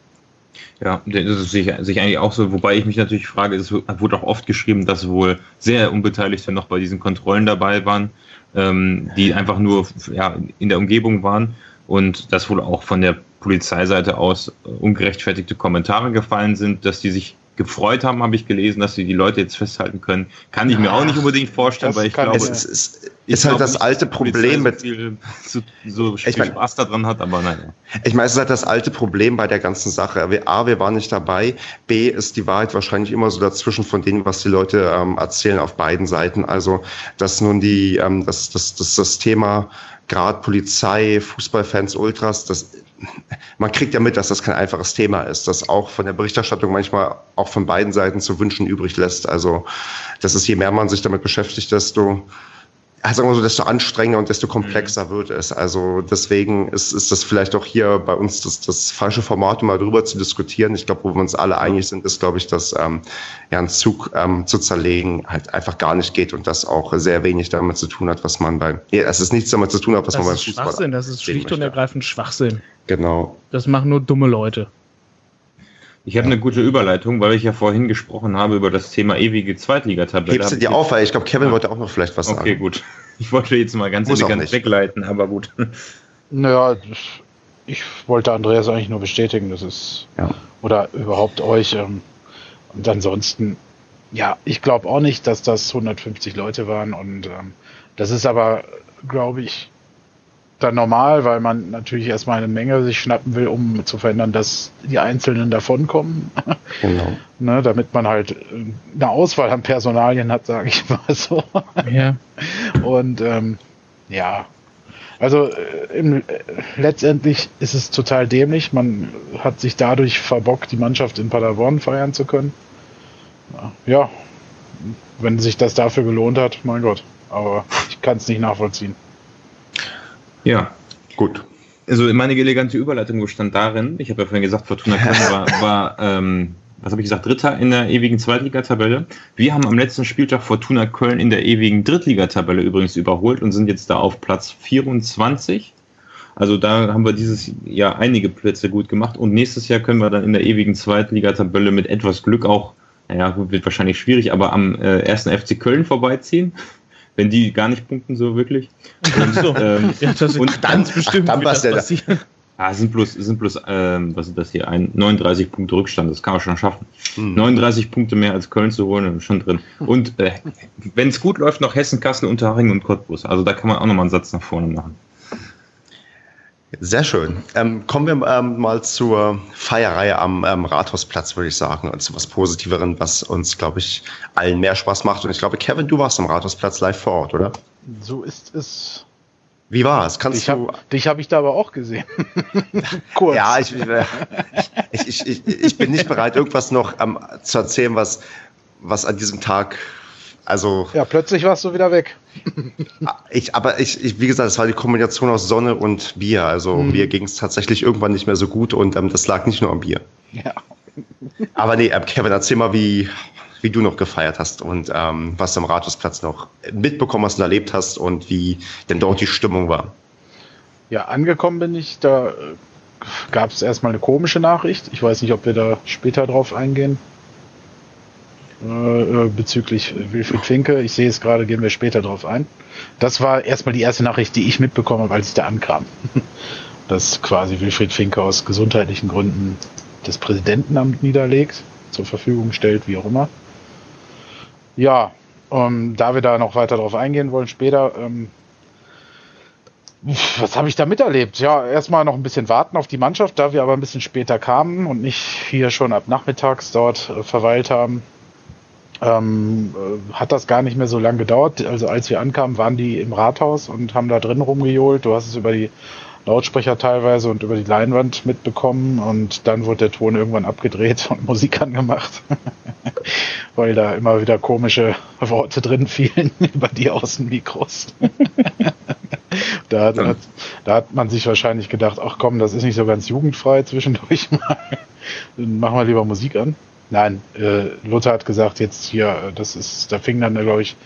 Ja, das ist sich, sich eigentlich auch so, wobei ich mich natürlich frage, es wurde auch oft geschrieben, dass wohl sehr Unbeteiligte noch bei diesen Kontrollen dabei waren, ähm, die einfach nur ja, in der Umgebung waren und dass wohl auch von der Polizeiseite aus ungerechtfertigte Kommentare gefallen sind, dass die sich gefreut haben, habe ich gelesen, dass sie die Leute jetzt festhalten können. Kann ich mir auch nicht unbedingt vorstellen, weil ich glaube,
es ist, ist, ist halt das alte Problem mit
so, so ich mein, Spaß daran hat, aber nein.
Ich meine, es ist halt das alte Problem bei der ganzen Sache. A, wir waren nicht dabei. B, ist die Wahrheit wahrscheinlich immer so dazwischen von dem, was die Leute ähm, erzählen auf beiden Seiten. Also, dass nun die, ähm, das, das, das, das Thema gerade Polizei, Fußballfans, Ultras, das man kriegt ja mit, dass das kein einfaches Thema ist, das auch von der Berichterstattung manchmal auch von beiden Seiten zu wünschen übrig lässt. Also das ist, je mehr man sich damit beschäftigt, desto sagen wir so, desto anstrengender und desto komplexer mhm. wird es. Also deswegen ist, ist das vielleicht auch hier bei uns das, das falsche Format, um mal drüber zu diskutieren. Ich glaube, wo wir uns alle einig sind, ist, glaube ich, dass ähm, ja, ein Zug ähm, zu zerlegen halt einfach gar nicht geht und das auch sehr wenig damit zu tun hat, was man beim, ja, es ist nichts damit zu tun hat, was
das
man
beim Fußball Schwachsinn, das ist schlicht und ergreifend Schwachsinn.
Genau.
Das machen nur dumme Leute.
Ich habe ja. eine gute Überleitung, weil ich ja vorhin gesprochen habe über das Thema ewige Zweitligatabelle.
Hebst du dir auf, weil ich glaube, Kevin ja. wollte auch noch vielleicht was
okay,
sagen.
Okay, gut. Ich wollte jetzt mal ganz Muss elegant wegleiten, aber gut.
Naja, ich wollte Andreas eigentlich nur bestätigen, das ist ja. oder überhaupt euch. Ähm, und ansonsten, ja, ich glaube auch nicht, dass das 150 Leute waren und ähm, das ist aber, glaube ich, dann normal, weil man natürlich erstmal eine Menge sich schnappen will, um zu verhindern, dass die Einzelnen davonkommen. Genau. ne, damit man halt äh, eine Auswahl an Personalien hat, sage ich mal so. Ja. Und ähm, ja, also äh, im, äh, letztendlich ist es total dämlich. Man hat sich dadurch verbockt, die Mannschaft in Paderborn feiern zu können. Ja, wenn sich das dafür gelohnt hat, mein Gott. Aber ich kann es nicht nachvollziehen.
Ja, gut. Also meine elegante Überleitung bestand darin, ich habe ja vorhin gesagt, Fortuna Köln war, war ähm, was habe ich gesagt, Dritter in der ewigen Zweitligatabelle. Wir haben am letzten Spieltag Fortuna Köln in der ewigen Drittligatabelle übrigens überholt und sind jetzt da auf Platz 24. Also da haben wir dieses Jahr einige Plätze gut gemacht und nächstes Jahr können wir dann in der ewigen Zweitligatabelle mit etwas Glück auch, naja, wird wahrscheinlich schwierig, aber am äh, ersten FC Köln vorbeiziehen wenn die gar nicht punkten, so wirklich. Und, so. ähm, ja, das und ganz bestimmt ach, dann was das passieren. Ah, sind bloß, sind bloß ähm, was ist das hier? Ein 39 Punkte Rückstand, das kann man schon schaffen. Mhm. 39 Punkte mehr als Köln zu holen, schon drin. Und äh, wenn es gut läuft, noch Hessen, Kassel, Unterhaching und Cottbus. Also da kann man auch nochmal einen Satz nach vorne machen.
Sehr schön. Ähm, kommen wir ähm, mal zur Feierreihe am ähm, Rathausplatz, würde ich sagen, und zu was Positiveren, was uns, glaube ich, allen mehr Spaß macht. Und ich glaube, Kevin, du warst am Rathausplatz live vor Ort, oder?
So ist es.
Wie war es?
Kannst dich du? Hab, dich habe ich da aber auch gesehen. Kurz.
Ja, ich, ich, ich, ich, ich bin nicht bereit, irgendwas noch ähm, zu erzählen, was, was an diesem Tag also.
Ja, plötzlich warst du wieder weg.
ich, aber ich, ich, wie gesagt, es war die Kombination aus Sonne und Bier. Also mhm. mir ging es tatsächlich irgendwann nicht mehr so gut und ähm, das lag nicht nur am Bier. Ja. aber nee, ähm, Kevin, erzähl mal, wie, wie du noch gefeiert hast und ähm, was du am Rathausplatz noch mitbekommen hast und erlebt hast und wie denn dort die Stimmung war.
Ja, angekommen bin ich, da äh, gab es erstmal eine komische Nachricht. Ich weiß nicht, ob wir da später drauf eingehen. Äh, äh, bezüglich Wilfried Finke. Ich sehe es gerade, gehen wir später drauf ein. Das war erstmal die erste Nachricht, die ich mitbekommen habe, als ich da ankam. Dass quasi Wilfried Finke aus gesundheitlichen Gründen das Präsidentenamt niederlegt, zur Verfügung stellt, wie auch immer. Ja, ähm, da wir da noch weiter drauf eingehen wollen später, ähm, was habe ich da miterlebt? Ja, erstmal noch ein bisschen warten auf die Mannschaft, da wir aber ein bisschen später kamen und nicht hier schon ab nachmittags dort äh, verweilt haben, ähm, äh, hat das gar nicht mehr so lange gedauert. Also als wir ankamen, waren die im Rathaus und haben da drin rumgejohlt. Du hast es über die Lautsprecher teilweise und über die Leinwand mitbekommen und dann wurde der Ton irgendwann abgedreht und Musik angemacht, weil da immer wieder komische Worte drin fielen über die Außenmikros. da, hat, da, da hat man sich wahrscheinlich gedacht, ach komm, das ist nicht so ganz jugendfrei zwischendurch mal. Dann machen wir lieber Musik an. Nein, äh, Luther hat gesagt, jetzt hier, äh, das ist, da fing dann, glaube ich,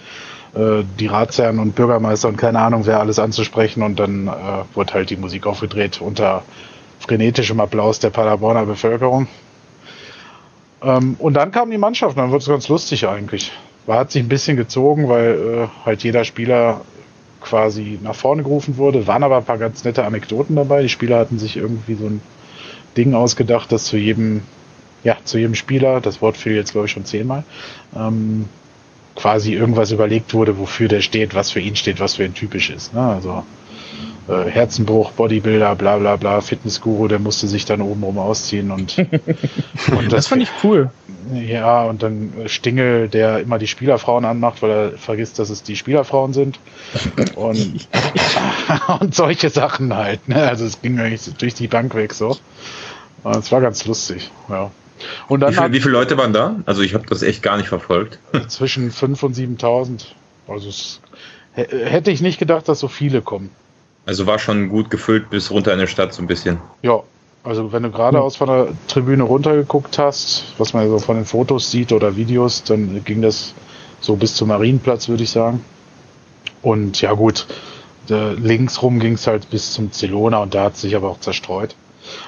äh, die Ratsherren und Bürgermeister und keine Ahnung, wer alles anzusprechen und dann äh, wurde halt die Musik aufgedreht unter frenetischem Applaus der Paderborner Bevölkerung. Ähm, und dann kam die Mannschaft, dann wurde es ganz lustig eigentlich. War, hat sich ein bisschen gezogen, weil äh, halt jeder Spieler quasi nach vorne gerufen wurde. Waren aber ein paar ganz nette Anekdoten dabei. Die Spieler hatten sich irgendwie so ein Ding ausgedacht, dass zu jedem, ja, zu jedem Spieler, das Wort fiel jetzt glaube ich schon zehnmal, ähm, quasi irgendwas überlegt wurde, wofür der steht, was für ihn steht, was für ihn typisch ist. Ne? Also äh, Herzenbruch, Bodybuilder, bla bla bla, Fitnessguru, der musste sich dann obenrum ausziehen und, und
das, das fand ich cool.
Ja, und dann Stingel, der immer die Spielerfrauen anmacht, weil er vergisst, dass es die Spielerfrauen sind. Und, und solche Sachen halt. Ne? Also es ging eigentlich durch die Bank weg so. Es war ganz lustig, ja.
Und dann wie, viel, wie viele Leute waren da? Also ich habe das echt gar nicht verfolgt.
Zwischen 5.000 und 7.000. Also es, hätte ich nicht gedacht, dass so viele kommen.
Also war schon gut gefüllt bis runter in der Stadt so ein bisschen.
Ja, also wenn du geradeaus von der Tribüne runtergeguckt hast, was man so von den Fotos sieht oder Videos, dann ging das so bis zum Marienplatz, würde ich sagen. Und ja gut, links rum ging es halt bis zum Zelona und da hat es sich aber auch zerstreut.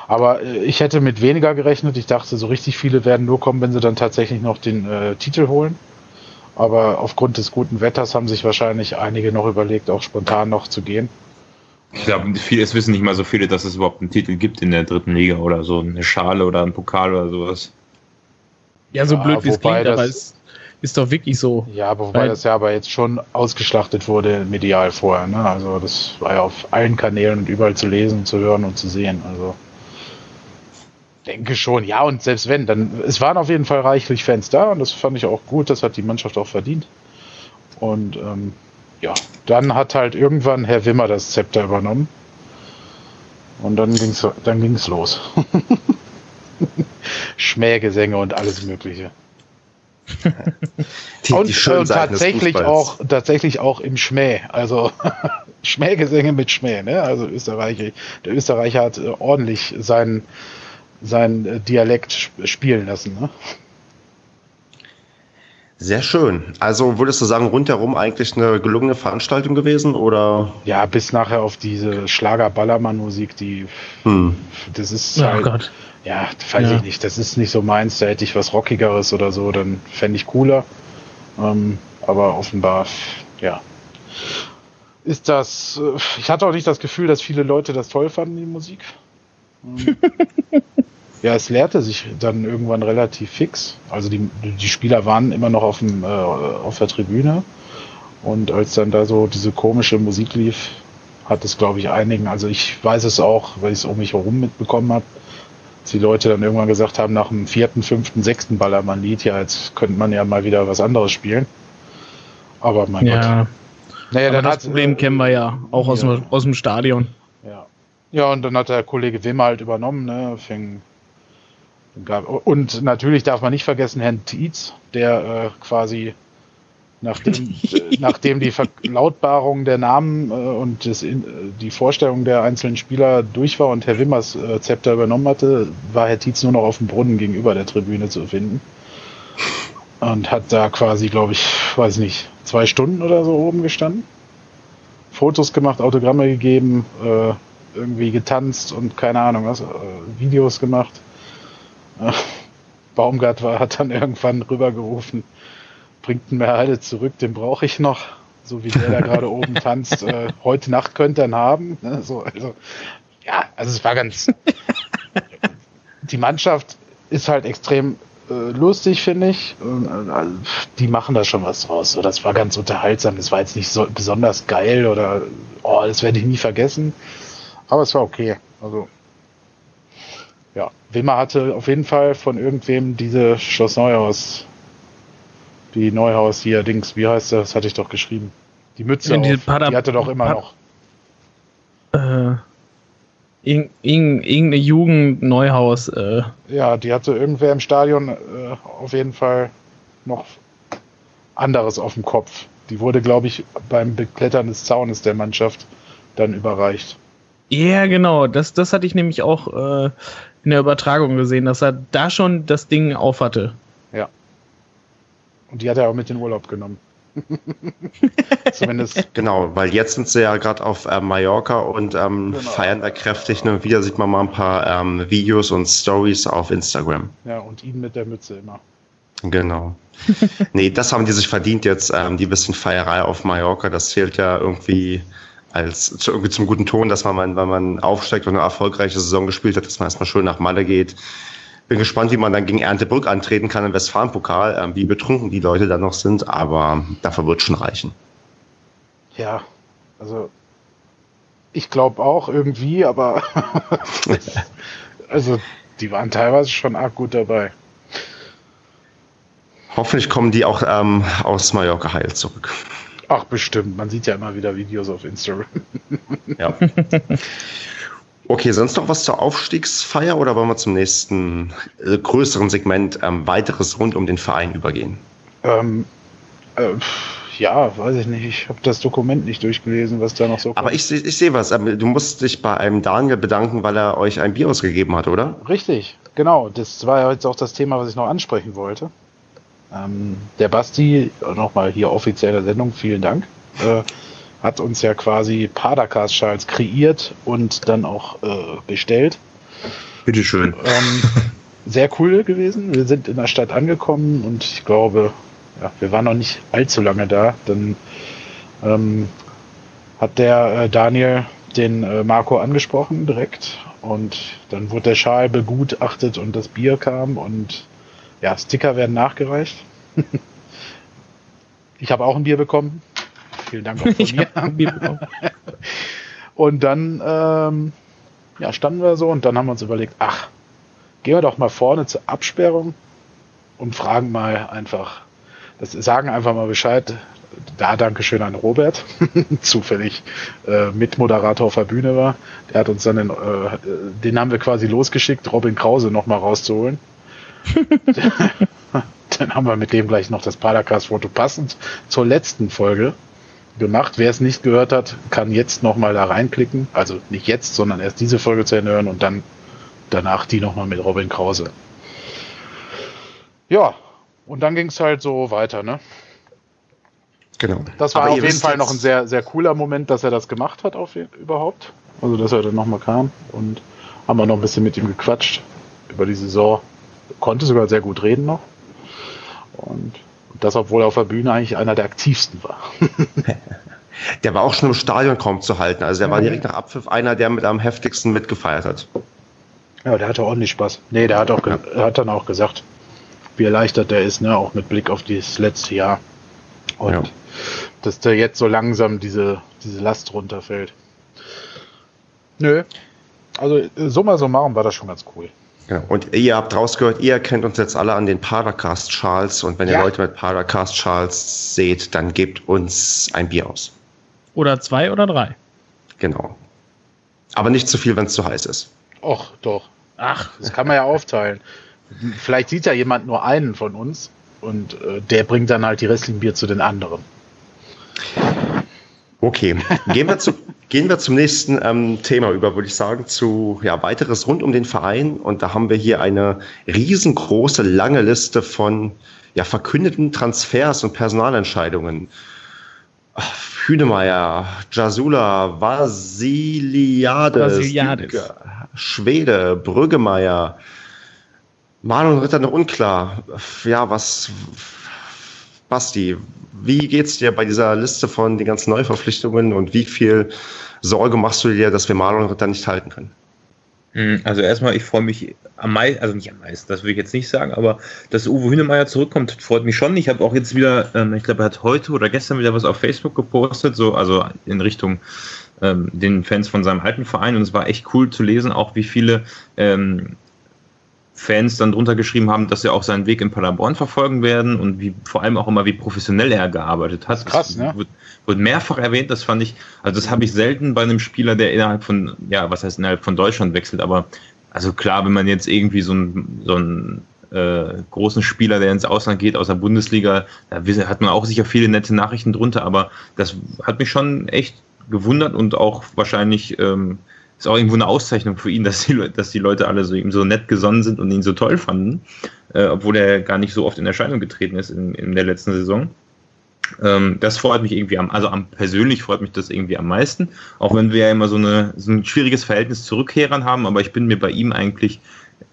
Aber äh, ich hätte mit weniger gerechnet. Ich dachte, so richtig viele werden nur kommen, wenn sie dann tatsächlich noch den äh, Titel holen. Aber aufgrund des guten Wetters haben sich wahrscheinlich einige noch überlegt, auch spontan noch zu gehen.
Ich glaube, es wissen nicht mal so viele, dass es überhaupt einen Titel gibt in der dritten Liga oder so, eine Schale oder ein Pokal oder sowas.
Ja, so ja, blöd wie es klingt, aber es ist doch wirklich so.
Ja, aber wobei das ja aber jetzt schon ausgeschlachtet wurde medial vorher. Ne? Also das war ja auf allen Kanälen und überall zu lesen, zu hören und zu sehen. Also denke schon, ja, und selbst wenn, dann es waren auf jeden Fall reichlich Fans da und das fand ich auch gut, das hat die Mannschaft auch verdient. Und ähm, ja, dann hat halt irgendwann Herr Wimmer das Zepter übernommen. Und dann ging's, dann ging's los. Schmähgesänge und alles Mögliche. die, und, die und tatsächlich auch, tatsächlich auch im Schmäh. Also Schmähgesänge mit Schmäh, ne? Also Österreicher, der Österreicher hat äh, ordentlich seinen, seinen äh, Dialekt spielen lassen, ne?
Sehr schön. Also würdest du sagen, rundherum eigentlich eine gelungene Veranstaltung gewesen oder?
Ja, bis nachher auf diese Schlager-Ballermann-Musik, die hm. das ist
oh halt, Gott.
ja, weiß ja. ich nicht, das ist nicht so meins, da hätte ich was Rockigeres oder so, dann fände ich cooler. Ähm, aber offenbar, ja. Ist das, äh, ich hatte auch nicht das Gefühl, dass viele Leute das toll fanden, die Musik. Ähm, Ja, es leerte sich dann irgendwann relativ fix. Also die, die Spieler waren immer noch auf, dem, äh, auf der Tribüne. Und als dann da so diese komische Musik lief, hat es, glaube ich, einigen, also ich weiß es auch, weil ich es um mich herum mitbekommen habe, dass die Leute dann irgendwann gesagt haben, nach dem vierten, fünften, sechsten Ballermann-Lied, ja, jetzt könnte man ja mal wieder was anderes spielen. Aber mein
ja. Gott. Naja, Aber dann das Problem kennen wir ja, auch ja. Aus, dem, aus dem Stadion.
Ja. Ja, und dann hat der Kollege Wimmer halt übernommen, ne, fing und natürlich darf man nicht vergessen Herrn Tietz, der äh, quasi nachdem, äh, nachdem die Verlautbarung der Namen äh, und das, äh, die Vorstellung der einzelnen Spieler durch war und Herr Wimmers äh, Zepter übernommen hatte, war Herr Tietz nur noch auf dem Brunnen gegenüber der Tribüne zu finden. Und hat da quasi, glaube ich, weiß nicht, zwei Stunden oder so oben gestanden. Fotos gemacht, Autogramme gegeben, äh, irgendwie getanzt und keine Ahnung was, Videos gemacht. Baumgart war, hat dann irgendwann rübergerufen, bringt mir alle zurück, den brauche ich noch. So wie der da gerade oben tanzt. Äh, heute Nacht könnte er ihn haben. Ne? So, also, ja, also es war ganz. die Mannschaft ist halt extrem äh, lustig, finde ich. Äh, die machen da schon was draus. So, das war ganz unterhaltsam. Das war jetzt nicht so besonders geil oder oh, das werde ich nie vergessen. Aber es war okay. Also ja, Wimmer hatte auf jeden Fall von irgendwem diese Schloss Neuhaus, die Neuhaus hier, Dings, wie heißt das? hatte ich doch geschrieben. Die Mütze, auf, die hatte doch immer noch.
Äh, irgendeine Jugend Neuhaus. Äh.
Ja, die hatte irgendwer im Stadion äh, auf jeden Fall noch anderes auf dem Kopf. Die wurde, glaube ich, beim Beklettern des Zaunes der Mannschaft dann überreicht.
Ja, genau. Das, das hatte ich nämlich auch äh, in der Übertragung gesehen, dass er da schon das Ding auf hatte.
Ja. Und die hat er auch mit in Urlaub genommen.
Zumindest. Genau, weil jetzt sind sie ja gerade auf äh, Mallorca und ähm, genau. feiern da kräftig. Ne? Wieder sieht man mal ein paar ähm, Videos und Stories auf Instagram.
Ja, und ihn mit der Mütze immer.
Genau. nee, das haben die sich verdient jetzt, ähm, die bisschen Feierei auf Mallorca. Das zählt ja irgendwie als zu, irgendwie zum guten Ton, dass man, wenn man aufsteigt und eine erfolgreiche Saison gespielt hat, dass man erstmal schön nach Malle geht. Bin gespannt, wie man dann gegen Erntebrück antreten kann im Westfalenpokal, äh, wie betrunken die Leute da noch sind, aber dafür wird schon reichen.
Ja, also ich glaube auch irgendwie, aber also die waren teilweise schon arg gut dabei.
Hoffentlich kommen die auch ähm, aus Mallorca heil zurück.
Ach, bestimmt. Man sieht ja immer wieder Videos auf Instagram.
ja. Okay, sonst noch was zur Aufstiegsfeier oder wollen wir zum nächsten äh, größeren Segment ähm, weiteres rund um den Verein übergehen?
Ähm, äh, ja, weiß ich nicht. Ich habe das Dokument nicht durchgelesen, was da noch so
kommt. Aber ich, ich sehe was. Du musst dich bei einem Daniel bedanken, weil er euch ein Bier ausgegeben hat, oder?
Richtig, genau. Das war ja jetzt auch das Thema, was ich noch ansprechen wollte. Ähm, der Basti, nochmal hier offizielle Sendung, vielen Dank, äh, hat uns ja quasi Padercast-Schals kreiert und dann auch äh, bestellt.
Bitteschön.
Ähm, sehr cool gewesen. Wir sind in der Stadt angekommen und ich glaube, ja, wir waren noch nicht allzu lange da. Dann ähm, hat der äh, Daniel den äh, Marco angesprochen direkt und dann wurde der Schal begutachtet und das Bier kam und ja, Sticker werden nachgereicht. ich habe auch ein Bier bekommen. Vielen Dank auch von ich mir. Ein Bier bekommen. und dann ähm, ja, standen wir so und dann haben wir uns überlegt, ach, gehen wir doch mal vorne zur Absperrung und fragen mal einfach, das sagen einfach mal Bescheid. Da Dankeschön an Robert, zufällig äh, Mitmoderator auf der Bühne war. Der hat uns dann den, äh, den haben wir quasi losgeschickt, Robin Krause nochmal rauszuholen. Dann haben wir mit dem gleich noch das Padercast-Foto passend zur letzten Folge gemacht. Wer es nicht gehört hat, kann jetzt nochmal da reinklicken. Also nicht jetzt, sondern erst diese Folge zu Ende hören und dann danach die nochmal mit Robin Krause. Ja, und dann ging es halt so weiter, ne?
Genau.
Das war Aber auf jeden Fall noch ein sehr, sehr cooler Moment, dass er das gemacht hat, auf, überhaupt. Also, dass er dann nochmal kam und haben wir noch ein bisschen mit ihm gequatscht über die Saison konnte sogar sehr gut reden noch. Und das, obwohl er auf der Bühne eigentlich einer der aktivsten war.
der war auch schon im Stadion kaum zu halten. Also der war direkt nach Abpfiff einer, der mit am heftigsten mitgefeiert hat.
Ja, der hatte ordentlich Spaß. Nee, der hat auch ja. hat dann auch gesagt, wie erleichtert der ist, ne, auch mit Blick auf dieses letzte Jahr. Und ja. dass der jetzt so langsam diese, diese Last runterfällt. Nö. Also summa summarum war das schon ganz cool.
Genau. Und ihr habt rausgehört, ihr kennt uns jetzt alle an den Paracast Charles und wenn ihr Leute mit Paracast Charles seht, dann gebt uns ein Bier aus.
Oder zwei oder drei.
Genau. Aber nicht zu viel, wenn es zu heiß ist.
Och, doch. Ach, das kann man ja aufteilen. Vielleicht sieht ja jemand nur einen von uns und äh, der bringt dann halt die restlichen Bier zu den anderen.
Okay, gehen wir, zu, gehen wir zum nächsten ähm, Thema über, würde ich sagen, zu ja, weiteres rund um den Verein. Und da haben wir hier eine riesengroße, lange Liste von ja, verkündeten Transfers und Personalentscheidungen. Hünemeyer, Jasula, Vasiliades, Vasiliades. Schwede, Brüggemeier, Manuel Ritter noch unklar. Ja, was, Basti, wie geht's dir bei dieser Liste von den ganzen Neuverpflichtungen und wie viel Sorge machst du dir, dass wir Marlon Ritter nicht halten können?
Hm, also erstmal, ich freue mich am meisten, also nicht am meisten, das will ich jetzt nicht sagen, aber dass Uwe Hünemeyer zurückkommt, freut mich schon. Ich habe auch jetzt wieder, ähm, ich glaube, er hat heute oder gestern wieder was auf Facebook gepostet, so also in Richtung ähm, den Fans von seinem alten Verein und es war echt cool zu lesen, auch wie viele ähm, Fans dann drunter geschrieben haben, dass sie auch seinen Weg in Paderborn verfolgen werden und wie vor allem auch immer, wie professionell er gearbeitet hat.
Krass, das
ne? Wird, wird, mehrfach erwähnt, das fand ich, also das habe ich selten bei einem Spieler, der innerhalb von, ja, was heißt innerhalb von Deutschland wechselt, aber also klar, wenn man jetzt irgendwie so einen, so einen äh, großen Spieler, der ins Ausland geht, aus der Bundesliga, da hat man auch sicher viele nette Nachrichten drunter, aber das hat mich schon echt gewundert und auch wahrscheinlich ähm, ist auch irgendwo eine Auszeichnung für ihn, dass die, dass die Leute alle so ihm so nett gesonnen sind und ihn so toll fanden, äh, obwohl er gar nicht so oft in Erscheinung getreten ist in, in der letzten Saison. Ähm, das freut mich irgendwie am, also am persönlich freut mich das irgendwie am meisten, auch wenn wir ja immer so, eine, so ein schwieriges Verhältnis zu Rückkehrern haben, aber ich bin mir bei ihm eigentlich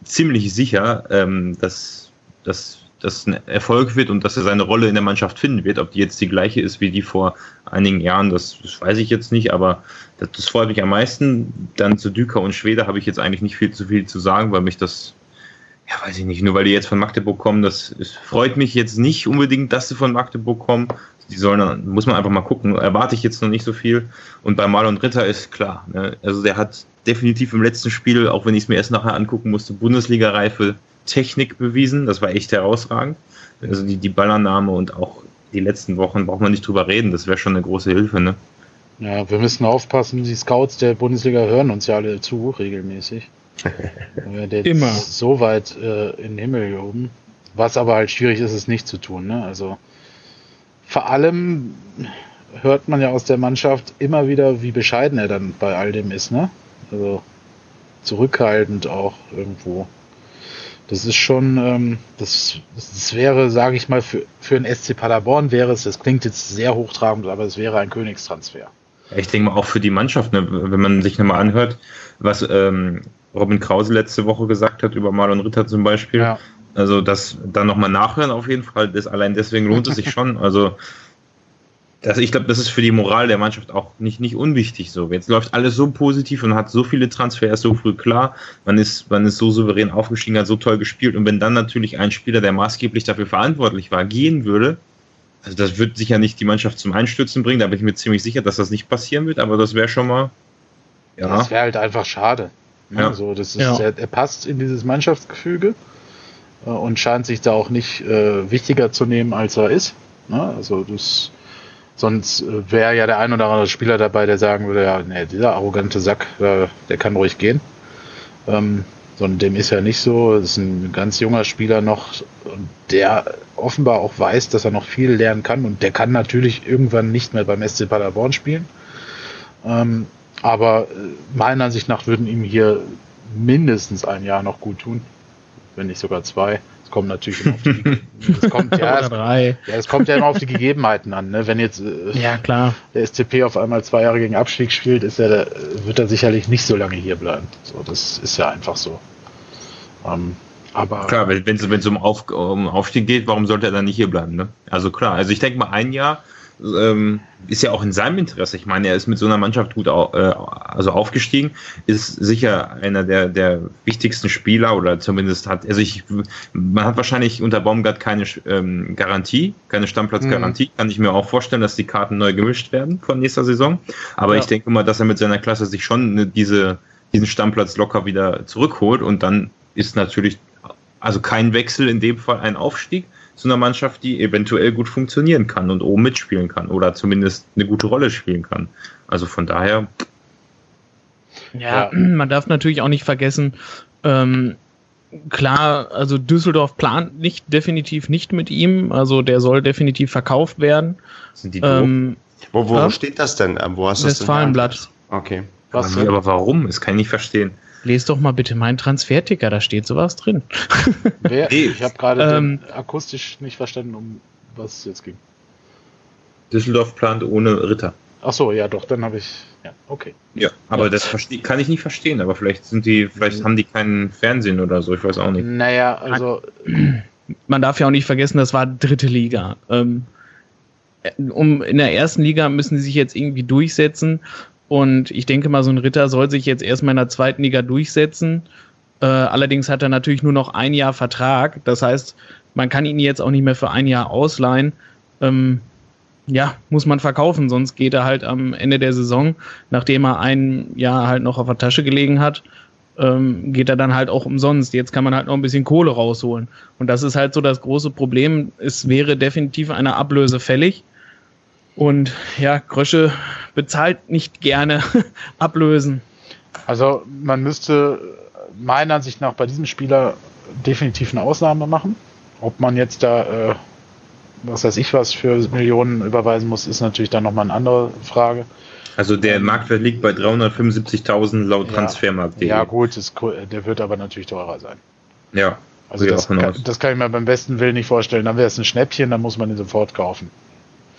ziemlich sicher, ähm, dass, dass das ein Erfolg wird und dass er seine Rolle in der Mannschaft finden wird. Ob die jetzt die gleiche ist wie die vor einigen Jahren, das, das weiß ich jetzt nicht, aber das, freut mich am meisten. Dann zu Düker und Schwede habe ich jetzt eigentlich nicht viel zu viel zu sagen, weil mich das, ja, weiß ich nicht, nur weil die jetzt von Magdeburg kommen, das, das freut mich jetzt nicht unbedingt, dass sie von Magdeburg kommen. Die sollen, muss man einfach mal gucken. Erwarte ich jetzt noch nicht so viel. Und bei Marlon Ritter ist klar, ne? also der hat definitiv im letzten Spiel, auch wenn ich es mir erst nachher angucken musste, Bundesliga-Reife Technik bewiesen. Das war echt herausragend. Also die, die Ballannahme und auch die letzten Wochen braucht man nicht drüber reden. Das wäre schon eine große Hilfe, ne?
Ja, wir müssen aufpassen. Die Scouts der Bundesliga hören uns ja alle zu, regelmäßig. der Immer. So weit äh, in den Himmel gehoben. Was aber halt schwierig ist, es nicht zu tun. Ne? Also vor allem hört man ja aus der Mannschaft immer wieder, wie bescheiden er dann bei all dem ist. Ne? Also zurückhaltend auch irgendwo. Das ist schon, ähm, das, das wäre, sage ich mal, für, für ein SC Paderborn wäre es, das klingt jetzt sehr hochtrabend, aber es wäre ein Königstransfer.
Ich denke mal auch für die Mannschaft, ne, wenn man sich nochmal anhört, was ähm, Robin Krause letzte Woche gesagt hat über Marlon Ritter zum Beispiel. Ja. Also das dann nochmal nachhören auf jeden Fall. Das, allein deswegen lohnt es sich schon. Also das, ich glaube, das ist für die Moral der Mannschaft auch nicht, nicht unwichtig so. Jetzt läuft alles so positiv und hat so viele Transfers so früh klar. Man ist, man ist so souverän aufgestiegen, hat so toll gespielt. Und wenn dann natürlich ein Spieler, der maßgeblich dafür verantwortlich war, gehen würde, also das wird sicher nicht die Mannschaft zum Einstürzen bringen. Da bin ich mir ziemlich sicher, dass das nicht passieren wird. Aber das wäre schon mal,
ja. Das wäre halt einfach schade. Ja. Also das ist, ja. er, er, passt in dieses Mannschaftsgefüge äh, und scheint sich da auch nicht äh, wichtiger zu nehmen, als er ist. Ne? Also das Sonst äh, wäre ja der ein oder andere Spieler dabei, der sagen würde, ja, nee, dieser arrogante Sack, äh, der kann ruhig gehen. Ähm, sondern dem ist ja nicht so. Das ist ein ganz junger Spieler noch, der offenbar auch weiß, dass er noch viel lernen kann. Und der kann natürlich irgendwann nicht mehr beim SC Paderborn spielen. Ähm, aber äh, meiner Ansicht nach würden ihm hier mindestens ein Jahr noch gut tun, wenn nicht sogar zwei kommt natürlich immer auf die, es kommt, ja, es, drei. ja, es kommt ja immer auf die Gegebenheiten an. Ne? Wenn jetzt
äh, ja, klar.
der SCP auf einmal zwei Jahre gegen Abstieg spielt, ist er, wird er sicherlich nicht so lange hier bleiben. So, das ist ja einfach so.
Ähm, aber klar, wenn es um, Auf, um Aufstieg geht, warum sollte er dann nicht hier bleiben? Ne? Also klar, also ich denke mal ein Jahr ähm, ist ja auch in seinem Interesse. Ich meine, er ist mit so einer Mannschaft gut au äh, also aufgestiegen, ist sicher einer der, der wichtigsten Spieler oder zumindest hat, also ich, man hat wahrscheinlich unter Baumgart keine ähm, Garantie, keine Stammplatzgarantie. Mhm. Kann ich mir auch vorstellen, dass die Karten neu gemischt werden von nächster Saison. Aber ja. ich denke mal, dass er mit seiner Klasse sich schon diese, diesen Stammplatz locker wieder zurückholt und dann ist natürlich also kein Wechsel in dem Fall ein Aufstieg, zu einer Mannschaft, die eventuell gut funktionieren kann und oben mitspielen kann oder zumindest eine gute Rolle spielen kann. Also von daher.
Ja, man darf natürlich auch nicht vergessen, ähm, klar, also Düsseldorf plant nicht definitiv nicht mit ihm, also der soll definitiv verkauft werden.
Sind die ähm, wo, wo, wo steht das denn?
Wo hast du das Westfalenblatt.
Okay. Was, aber warum? Das kann ich nicht verstehen.
Lest doch mal bitte meinen Transferticker, da steht sowas drin.
Wer, ich habe gerade ähm, akustisch nicht verstanden, um was es jetzt ging.
Düsseldorf plant ohne Ritter.
Ach so, ja, doch, dann habe ich. Ja, okay.
Ja, aber ja. das kann ich nicht verstehen. Aber vielleicht sind die, vielleicht mhm. haben die keinen Fernsehen oder so. Ich weiß auch nicht.
Naja, also
man darf ja auch nicht vergessen, das war dritte Liga. Ähm, um in der ersten Liga müssen sie sich jetzt irgendwie durchsetzen und ich denke mal, so ein Ritter soll sich jetzt erstmal in der zweiten Liga durchsetzen. Äh, allerdings hat er natürlich nur noch ein Jahr Vertrag. Das heißt, man kann ihn jetzt auch nicht mehr für ein Jahr ausleihen. Ähm, ja, muss man verkaufen, sonst geht er halt am Ende der Saison, nachdem er ein Jahr halt noch auf der Tasche gelegen hat, ähm, geht er dann halt auch umsonst. Jetzt kann man halt noch ein bisschen Kohle rausholen. Und das ist halt so das große Problem. Es wäre definitiv eine Ablöse fällig. Und ja, Grösche bezahlt nicht gerne ablösen.
Also man müsste meiner Ansicht nach bei diesem Spieler definitiv eine Ausnahme machen. Ob man jetzt da, äh, was weiß ich was, für Millionen überweisen muss, ist natürlich dann nochmal eine andere Frage.
Also der Marktwert liegt bei 375.000 laut ja, Transfermarkt.de.
Ja gut, das, der wird aber natürlich teurer sein.
Ja,
also das kann, das kann, ich mir beim besten Willen nicht vorstellen. Dann wäre es ein Schnäppchen, dann muss man ihn sofort kaufen.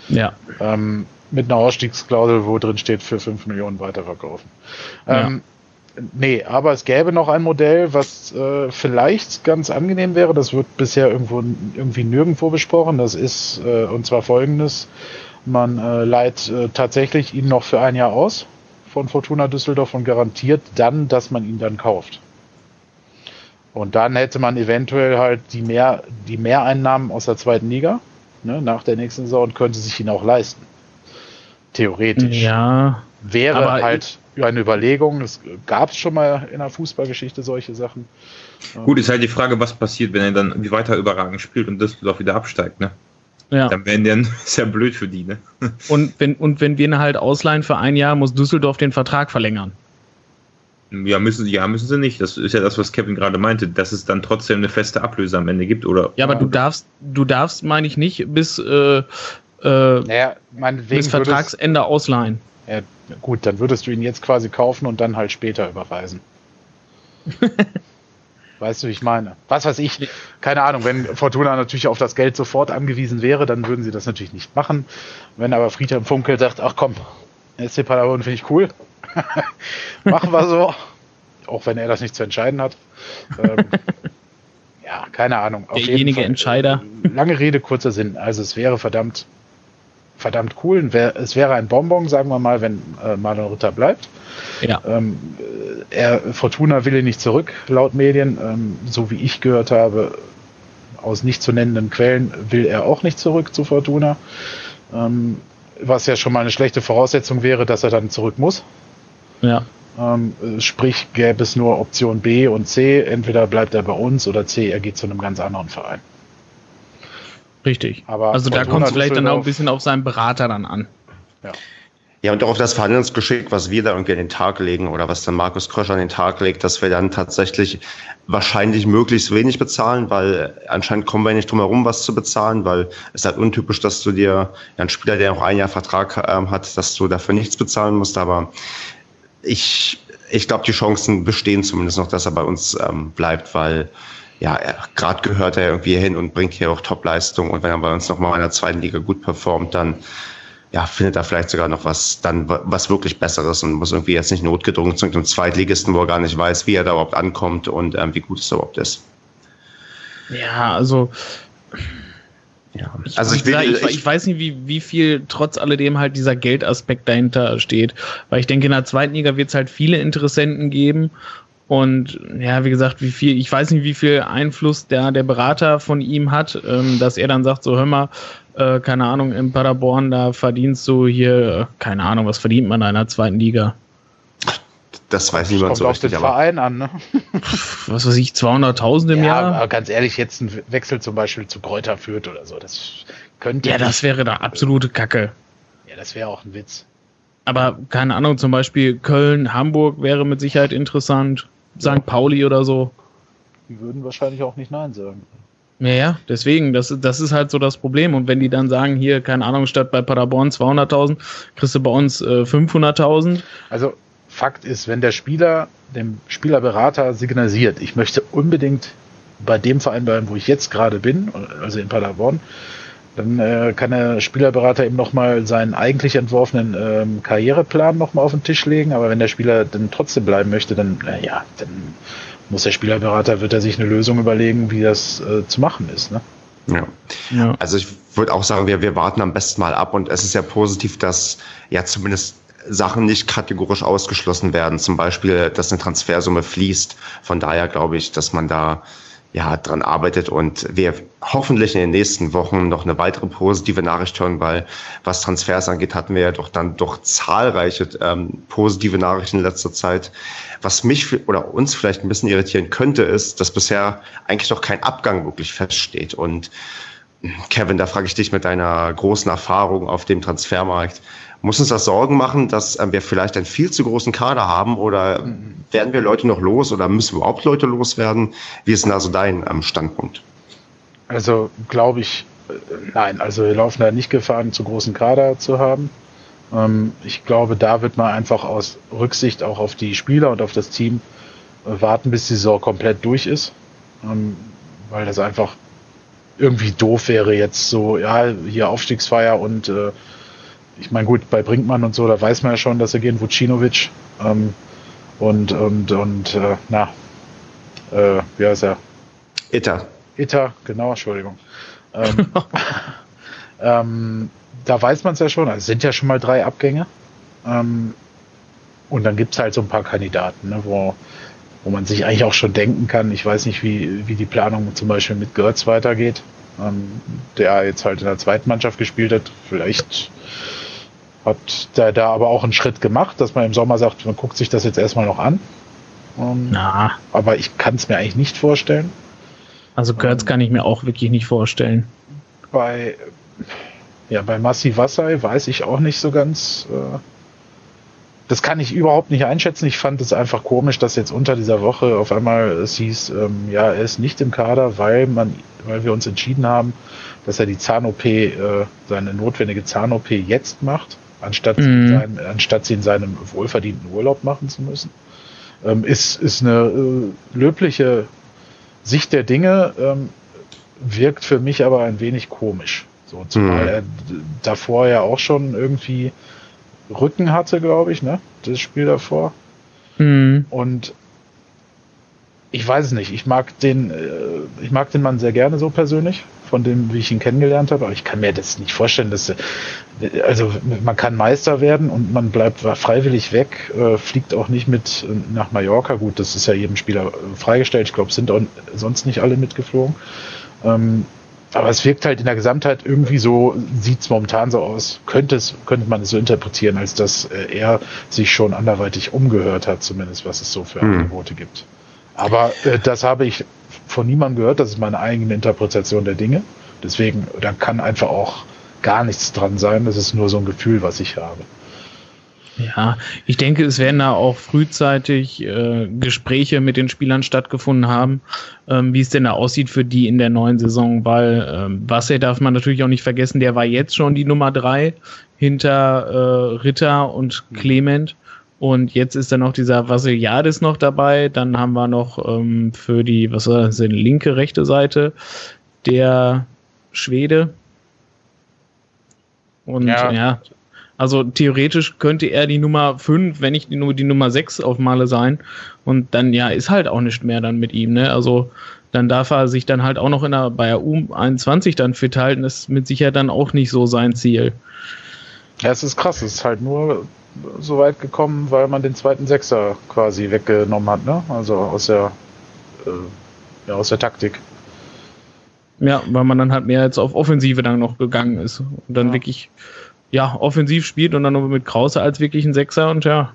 Ja.
Ähm, mit einer Ausstiegsklausel, wo drin steht, für 5 Millionen weiterverkaufen.
Ja.
Ähm, nee, aber es gäbe noch ein Modell, was äh, vielleicht ganz angenehm wäre. Das wird bisher irgendwo irgendwie nirgendwo besprochen. Das ist äh, und zwar folgendes: Man äh, leiht äh, tatsächlich ihn noch für ein Jahr aus von Fortuna Düsseldorf und garantiert dann, dass man ihn dann kauft. Und dann hätte man eventuell halt die mehr die Mehreinnahmen aus der zweiten Liga ne, nach der nächsten Saison und könnte sich ihn auch leisten. Theoretisch.
Ja.
Wäre
Aber
halt eine Überlegung. Es gab es schon mal in der Fußballgeschichte solche Sachen.
Gut, ist halt die Frage, was passiert, wenn er dann wie weiter überragend spielt und Düsseldorf wieder absteigt, ne?
Ja.
Dann wären der ist ja blöd für die, ne?
Und wenn, und wenn wir ihn halt ausleihen für ein Jahr, muss Düsseldorf den Vertrag verlängern.
Ja, müssen, ja, müssen sie nicht. Das ist ja das, was Kevin gerade meinte, dass es dann trotzdem eine feste Ablöse am Ende gibt, oder?
Ja, aber du darfst, du darfst, meine ich, nicht bis, äh, äh,
Naja,
bis Vertragsende ausleihen.
Würdest, ja, gut, dann würdest du ihn jetzt quasi kaufen und dann halt später überweisen. weißt du, wie ich meine? Was weiß ich, keine Ahnung, wenn Fortuna natürlich auf das Geld sofort angewiesen wäre, dann würden sie das natürlich nicht machen. Wenn aber Friedhelm Funkel sagt, ach komm, SC Paderborn finde ich cool, machen wir so, auch wenn er das nicht zu entscheiden hat. Ähm, ja, keine Ahnung. Auf
Derjenige
Fall,
Entscheider.
Lange Rede, kurzer Sinn. Also es wäre verdammt, verdammt cool. Es wäre ein Bonbon, sagen wir mal, wenn äh, Marlon Ritter bleibt.
Ja.
Ähm, äh, er, Fortuna will ihn nicht zurück, laut Medien. Ähm, so wie ich gehört habe, aus nicht zu nennenden Quellen will er auch nicht zurück zu Fortuna. Ähm, was ja schon mal eine schlechte Voraussetzung wäre, dass er dann zurück muss.
Ja.
Ähm, äh, sprich, gäbe es nur Option B und C. Entweder bleibt er bei uns oder C, er geht zu einem ganz anderen Verein.
Richtig.
Aber
also da kommt es vielleicht dann auch ein bisschen auf seinen Berater dann an.
Ja, und auch auf das Verhandlungsgeschick, was wir da irgendwie an den Tag legen oder was dann Markus Krösch an den Tag legt, dass wir dann tatsächlich wahrscheinlich möglichst wenig bezahlen, weil anscheinend kommen wir nicht drum herum, was zu bezahlen, weil es ist halt untypisch, dass du dir ja, ein Spieler, der noch ein Jahr Vertrag ähm, hat, dass du dafür nichts bezahlen musst. Aber ich, ich glaube, die Chancen bestehen zumindest noch, dass er bei uns ähm, bleibt, weil ja, gerade gehört er irgendwie hin und bringt hier auch Top-Leistung. Und wenn er bei uns nochmal in der zweiten Liga gut performt, dann ja, findet er vielleicht sogar noch was, dann was wirklich Besseres und muss irgendwie jetzt nicht notgedrungen zu einem Zweitligisten, wo er gar nicht weiß, wie er da überhaupt ankommt und ähm, wie gut es überhaupt ist.
Ja, also
Ja.
Ich,
Also ich, will,
ich, ich, ich weiß nicht, wie, wie viel trotz alledem halt dieser Geldaspekt dahinter steht. Weil ich denke, in der zweiten Liga wird es halt viele Interessenten geben. Und ja, wie gesagt, wie viel, ich weiß nicht, wie viel Einfluss der, der Berater von ihm hat, ähm, dass er dann sagt, so hör mal, äh, keine Ahnung, in Paderborn, da verdienst du hier, äh, keine Ahnung, was verdient man da in der zweiten Liga?
Das weiß niemand
Kommt
so
auf den
richtig, aber
Verein an, ne?
Was weiß ich, 200.000 im
ja,
Jahr?
aber ganz ehrlich, jetzt ein Wechsel zum Beispiel zu Kräuter führt oder so, das könnte.
Ja, das wäre da absolute Kacke.
Ja, das wäre auch ein Witz.
Aber keine Ahnung, zum Beispiel Köln, Hamburg wäre mit Sicherheit interessant. St. Pauli oder so.
Die würden wahrscheinlich auch nicht Nein sagen.
Ja, ja, deswegen, das, das ist halt so das Problem. Und wenn die dann sagen, hier, keine Ahnung, statt bei Paderborn 200.000, kriegst du bei uns äh, 500.000.
Also Fakt ist, wenn der Spieler dem Spielerberater signalisiert, ich möchte unbedingt bei dem Verein bleiben, wo ich jetzt gerade bin, also in Paderborn, dann äh, kann der Spielerberater ihm nochmal seinen eigentlich entworfenen ähm, Karriereplan nochmal auf den Tisch legen. Aber wenn der Spieler dann trotzdem bleiben möchte, dann, äh, ja, dann muss der Spielerberater, wird er sich eine Lösung überlegen, wie das äh, zu machen ist. Ne?
ja.
Ja.
Also ich würde auch sagen, wir, wir warten am besten mal ab und es ist ja positiv, dass ja zumindest Sachen nicht kategorisch ausgeschlossen werden. Zum Beispiel, dass eine Transfersumme fließt. Von daher glaube ich, dass man da ja dran arbeitet und wir hoffentlich in den nächsten Wochen noch eine weitere positive Nachricht hören, weil was Transfers angeht, hatten wir ja doch dann doch zahlreiche ähm, positive Nachrichten in letzter Zeit. Was mich oder uns vielleicht ein bisschen irritieren könnte, ist, dass bisher eigentlich noch kein Abgang wirklich feststeht und Kevin, da frage ich dich mit deiner großen Erfahrung auf dem Transfermarkt. Muss uns das Sorgen machen, dass äh, wir vielleicht einen viel zu großen Kader haben oder werden wir Leute noch los oder müssen überhaupt Leute loswerden? Wie ist denn da so dein ähm, Standpunkt?
Also glaube ich, äh, nein, also wir laufen da nicht Gefahr, einen zu großen Kader zu haben. Ähm, ich glaube, da wird man einfach aus Rücksicht auch auf die Spieler und auf das Team äh, warten, bis die Saison komplett durch ist. Ähm, weil das einfach irgendwie doof wäre jetzt so, ja, hier Aufstiegsfeier und ich meine, gut, bei Brinkmann und so, da weiß man ja schon, dass er gehen Vucinovic ähm, und, und, und, äh, na, äh, wie heißt er?
Itter.
Itter, genau, Entschuldigung. Ähm, ähm, da weiß man es ja schon, also es sind ja schon mal drei Abgänge. Ähm, und dann gibt es halt so ein paar Kandidaten, ne, wo, wo man sich eigentlich auch schon denken kann. Ich weiß nicht, wie, wie die Planung zum Beispiel mit Götz weitergeht, ähm, der jetzt halt in der zweiten Mannschaft gespielt hat. Vielleicht hat der da aber auch einen Schritt gemacht, dass man im Sommer sagt, man guckt sich das jetzt erstmal noch an. Ähm,
Na,
aber ich kann es mir eigentlich nicht vorstellen.
also Götz kann ich mir auch wirklich nicht vorstellen.
Bei, ja, bei Massi Wassai weiß ich auch nicht so ganz. Äh, das kann ich überhaupt nicht einschätzen. Ich fand es einfach komisch, dass jetzt unter dieser Woche auf einmal es hieß, ähm, ja, er ist nicht im Kader, weil man, weil wir uns entschieden haben, dass er die Zahn-OP, äh, seine notwendige Zahn-OP jetzt macht, anstatt,
Mhm.
sein, anstatt sie in seinem wohlverdienten Urlaub machen zu müssen. Ähm, ist, ist eine äh, löbliche Sicht der Dinge, ähm, wirkt für mich aber ein wenig komisch. So, zumal
Mhm.
er davor ja auch schon irgendwie Rücken hatte, glaube ich, ne? Das Spiel davor.
Mhm.
Und ich weiß es nicht. Ich mag den, äh, ich mag den Mann sehr gerne so persönlich, von dem, wie ich ihn kennengelernt habe. Aber ich kann mir das nicht vorstellen, dass, äh, also man kann Meister werden und man bleibt freiwillig weg, äh, fliegt auch nicht mit nach Mallorca. Gut, das ist ja jedem Spieler freigestellt. Ich glaube, sind auch sonst nicht alle mitgeflogen. Ähm, aber es wirkt halt in der Gesamtheit irgendwie so, sieht es momentan so aus, könnte es, könnte man es so interpretieren, als dass er sich schon anderweitig umgehört hat, zumindest was es so für
Hm.
Angebote gibt. Aber äh, das habe ich von niemandem gehört, das ist meine eigene Interpretation der Dinge. Deswegen, da kann einfach auch gar nichts dran sein, das ist nur so ein Gefühl, was ich habe.
Ja, ich denke, es werden da auch frühzeitig äh, Gespräche mit den Spielern stattgefunden haben, ähm, wie es denn da aussieht für die in der neuen Saison, weil ähm, Wasser darf man natürlich auch nicht vergessen, der war jetzt schon die Nummer drei hinter äh, Ritter und Clement. Und jetzt ist dann noch dieser Vasiliadis noch dabei. Dann haben wir noch ähm, für die, was war das linke, rechte Seite, der Schwede. Und
Ja.
ja, also theoretisch könnte er die Nummer 5, wenn nicht nur die Nummer 6 aufmale sein. Und dann ja, ist halt auch nicht mehr dann mit ihm. Ne? Also dann darf er sich dann halt auch noch in der, bei der U21 dann fit halten. Das ist mit Sicherheit dann auch nicht so sein Ziel.
Ja, es ist krass, es ist halt nur so weit gekommen, weil man den zweiten Sechser quasi weggenommen hat, ne? Also aus der, äh, ja, aus der Taktik.
Ja, weil man dann halt mehr jetzt auf Offensive dann noch gegangen ist. Und dann
Ja.
wirklich, ja, offensiv spielt und dann nur mit Krause als wirklich ein Sechser und ja,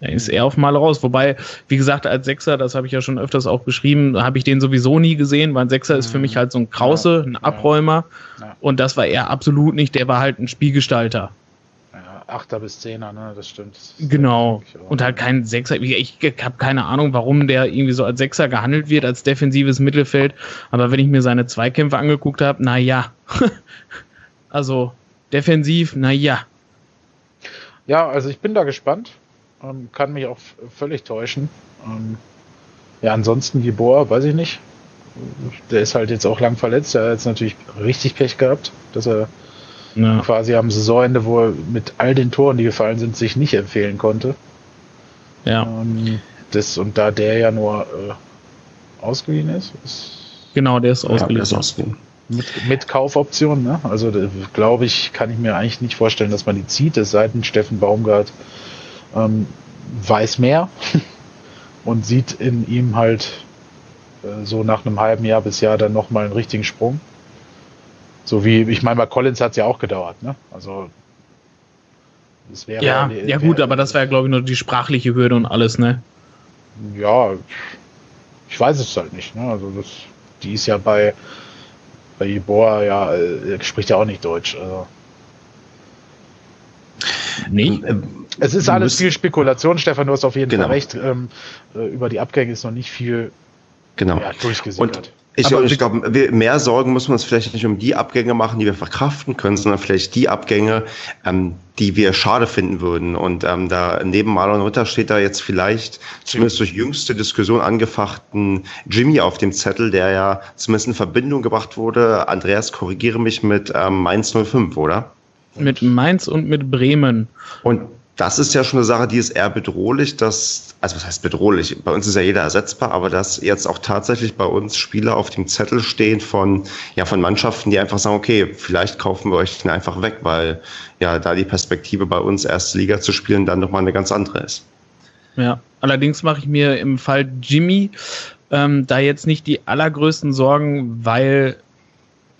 er ist eher auf Mal raus. Wobei, wie gesagt, als Sechser, das habe ich ja schon öfters auch beschrieben, habe ich den sowieso nie gesehen, weil ein Sechser ist für
Mhm.
mich halt so ein Krause, ein. Abräumer. Und das war er absolut nicht, der war halt ein Spielgestalter.
Achter bis Zehner, ne? Das stimmt. Das
Genau. Und halt kein Sechser. Ich, ich habe keine Ahnung, warum der irgendwie so als Sechser gehandelt wird, als defensives Mittelfeld. Aber wenn ich mir seine Zweikämpfe angeguckt habe, na ja. also defensiv, na ja.
Ja, also ich bin da gespannt. Ähm, kann mich auch völlig täuschen. Ähm, ja, ansonsten Geboa, weiß ich nicht. Der ist halt jetzt auch lang verletzt. Der hat jetzt natürlich richtig Pech gehabt, dass er
ja.
quasi am Saisonende, wo er mit all den Toren, die gefallen sind, sich nicht empfehlen konnte.
ja.
Ähm, das, und da der ja nur äh, ausgeliehen ist, ist
Genau, der ist
Ja, der
ausgeliehen.
ist ausgeliehen.
mit, mit Kaufoption, ne? Also da, glaube ich, kann ich mir eigentlich nicht vorstellen, dass man die zieht, es sei denn, Steffen Baumgart ähm, weiß mehr und sieht in ihm halt äh, so nach einem halben Jahr bis Jahr dann nochmal einen richtigen Sprung. So wie, ich meine, bei Collins hat es ja auch gedauert, ne? Also es wäre
Ja,
wäre-
ja gut, aber das ja, glaube ich, nur die sprachliche Hürde und alles, ne?
Ja, ich weiß es halt nicht. Ne? Also das, die ist ja bei bei Jeboa ja, äh, spricht ja auch nicht Deutsch. Also.
Nee.
Ähm,
Es ist alles viel Spekulation, Stefan, du hast auf jeden
Genau.
Fall recht. Ähm, äh, über die Abgänge ist noch nicht viel
Genau.
ja, durchgesickert.
Und Ich, ich glaube, mehr Sorgen muss man uns vielleicht nicht um die Abgänge machen, die wir verkraften können, sondern vielleicht die Abgänge, ähm, die wir schade finden würden. Und ähm, da neben Marlon Ritter steht da jetzt vielleicht zumindest durch jüngste Diskussion angefachten Jimmy auf dem Zettel, der ja zumindest in Verbindung gebracht wurde. Andreas, korrigiere mich mit ähm, Mainz 05, oder?
Mit Mainz und mit Bremen.
Und das ist ja schon eine Sache, die ist eher bedrohlich, dass, also was heißt bedrohlich? Bei uns ist ja jeder ersetzbar, aber dass jetzt auch tatsächlich bei uns Spieler auf dem Zettel stehen von, ja, von Mannschaften, die einfach sagen, okay, vielleicht kaufen wir euch den einfach weg, weil ja da die Perspektive bei uns erste Liga zu spielen dann nochmal eine ganz andere ist.
Ja, allerdings mache ich mir im Fall Jimmy ähm, da jetzt nicht die allergrößten Sorgen, weil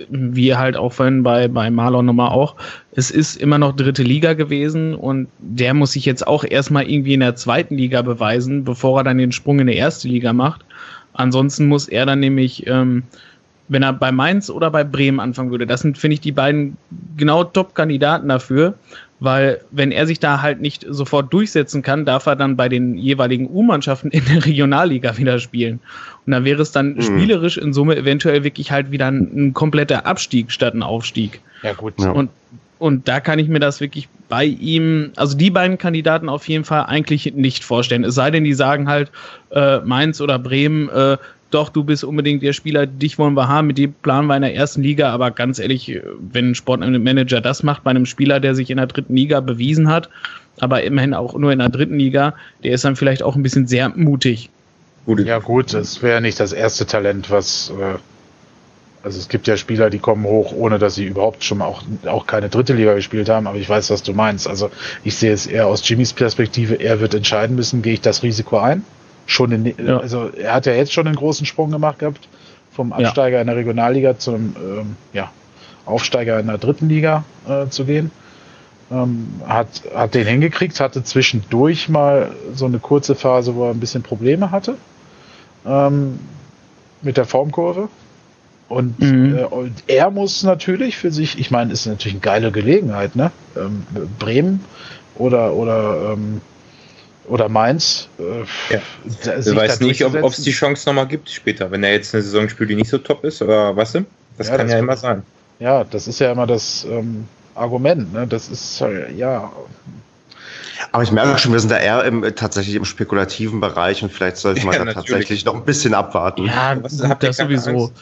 wie halt auch vorhin bei, bei Marlon nochmal auch, es ist immer noch dritte Liga gewesen und der muss sich jetzt auch erstmal irgendwie in der zweiten Liga beweisen, bevor er dann den Sprung in die erste Liga macht. Ansonsten muss er dann nämlich, ähm, wenn er bei Mainz oder bei Bremen anfangen würde, das sind, finde ich, die beiden genau Top-Kandidaten dafür, weil wenn er sich da halt nicht sofort durchsetzen kann, darf er dann bei den jeweiligen U-Mannschaften in der Regionalliga wieder spielen. Und dann wäre es dann mhm. spielerisch in Summe eventuell wirklich halt wieder ein, ein, kompletter Abstieg statt ein Aufstieg.
Ja, gut.
Ja. Und, und da kann ich mir das wirklich bei ihm, also die beiden Kandidaten auf jeden Fall eigentlich nicht vorstellen. Es sei denn, die sagen halt, äh, Mainz oder Bremen, äh, doch, du bist unbedingt der Spieler, dich wollen wir haben, mit dem planen wir in der ersten Liga, aber ganz ehrlich, wenn ein Sportmanager das macht bei einem Spieler, der sich in der dritten Liga bewiesen hat, aber immerhin auch nur in der dritten Liga, der ist dann vielleicht auch ein bisschen sehr mutig.
Ja gut, das wäre nicht das erste Talent, was äh, also es gibt ja Spieler, die kommen hoch, ohne dass sie überhaupt schon auch, auch keine dritte Liga gespielt haben, aber ich weiß, was du meinst. Also ich sehe es eher aus Jimmys Perspektive, er wird entscheiden müssen, gehe ich das Risiko ein? schon in, ja. also er hat ja jetzt schon einen großen Sprung gemacht gehabt, vom Absteiger ja. in der Regionalliga zum ähm, ja, Aufsteiger in der dritten Liga äh, zu gehen. Ähm, hat, hat den hingekriegt, hatte zwischendurch mal so eine kurze Phase, wo er ein bisschen Probleme hatte ähm, mit der Formkurve. Und, mhm. äh, und, er muss natürlich für sich, ich meine, ist natürlich eine geile Gelegenheit, ne? Ähm, Bremen oder, oder ähm, oder Mainz.
Äh, ja. Du weißt nicht, ob es die Chance nochmal gibt später, wenn er jetzt eine Saison spielt, die nicht so top ist, oder was? Das ja, kann das ja immer sein.
Ja, das ist ja immer das ähm, Argument. Ne? Das ist ja.
Aber ich merke schon, wir sind da eher im, tatsächlich im spekulativen Bereich und vielleicht sollte man ja, da tatsächlich noch ein bisschen abwarten.
Ja, was, habt das sowieso. Angst?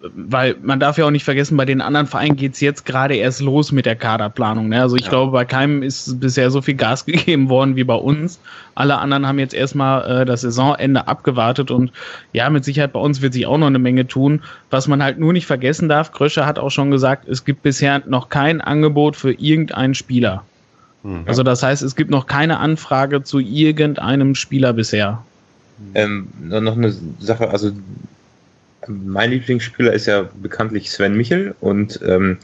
Weil man darf ja auch nicht vergessen, bei den anderen Vereinen geht es jetzt gerade erst los mit der Kaderplanung. Ne? Also ich ja. glaube, bei keinem ist bisher so viel Gas gegeben worden wie bei uns. Alle anderen haben jetzt erstmal äh, das Saisonende abgewartet und ja, mit Sicherheit bei uns wird sich auch noch eine Menge tun. Was man halt nur nicht vergessen darf, Kröscher hat auch schon gesagt, es gibt bisher noch kein Angebot für irgendeinen Spieler. Mhm. Also das heißt, es gibt noch keine Anfrage zu irgendeinem Spieler bisher.
Ähm, noch eine Sache, also mein Lieblingsspieler ist ja bekanntlich Sven Michel und ähm,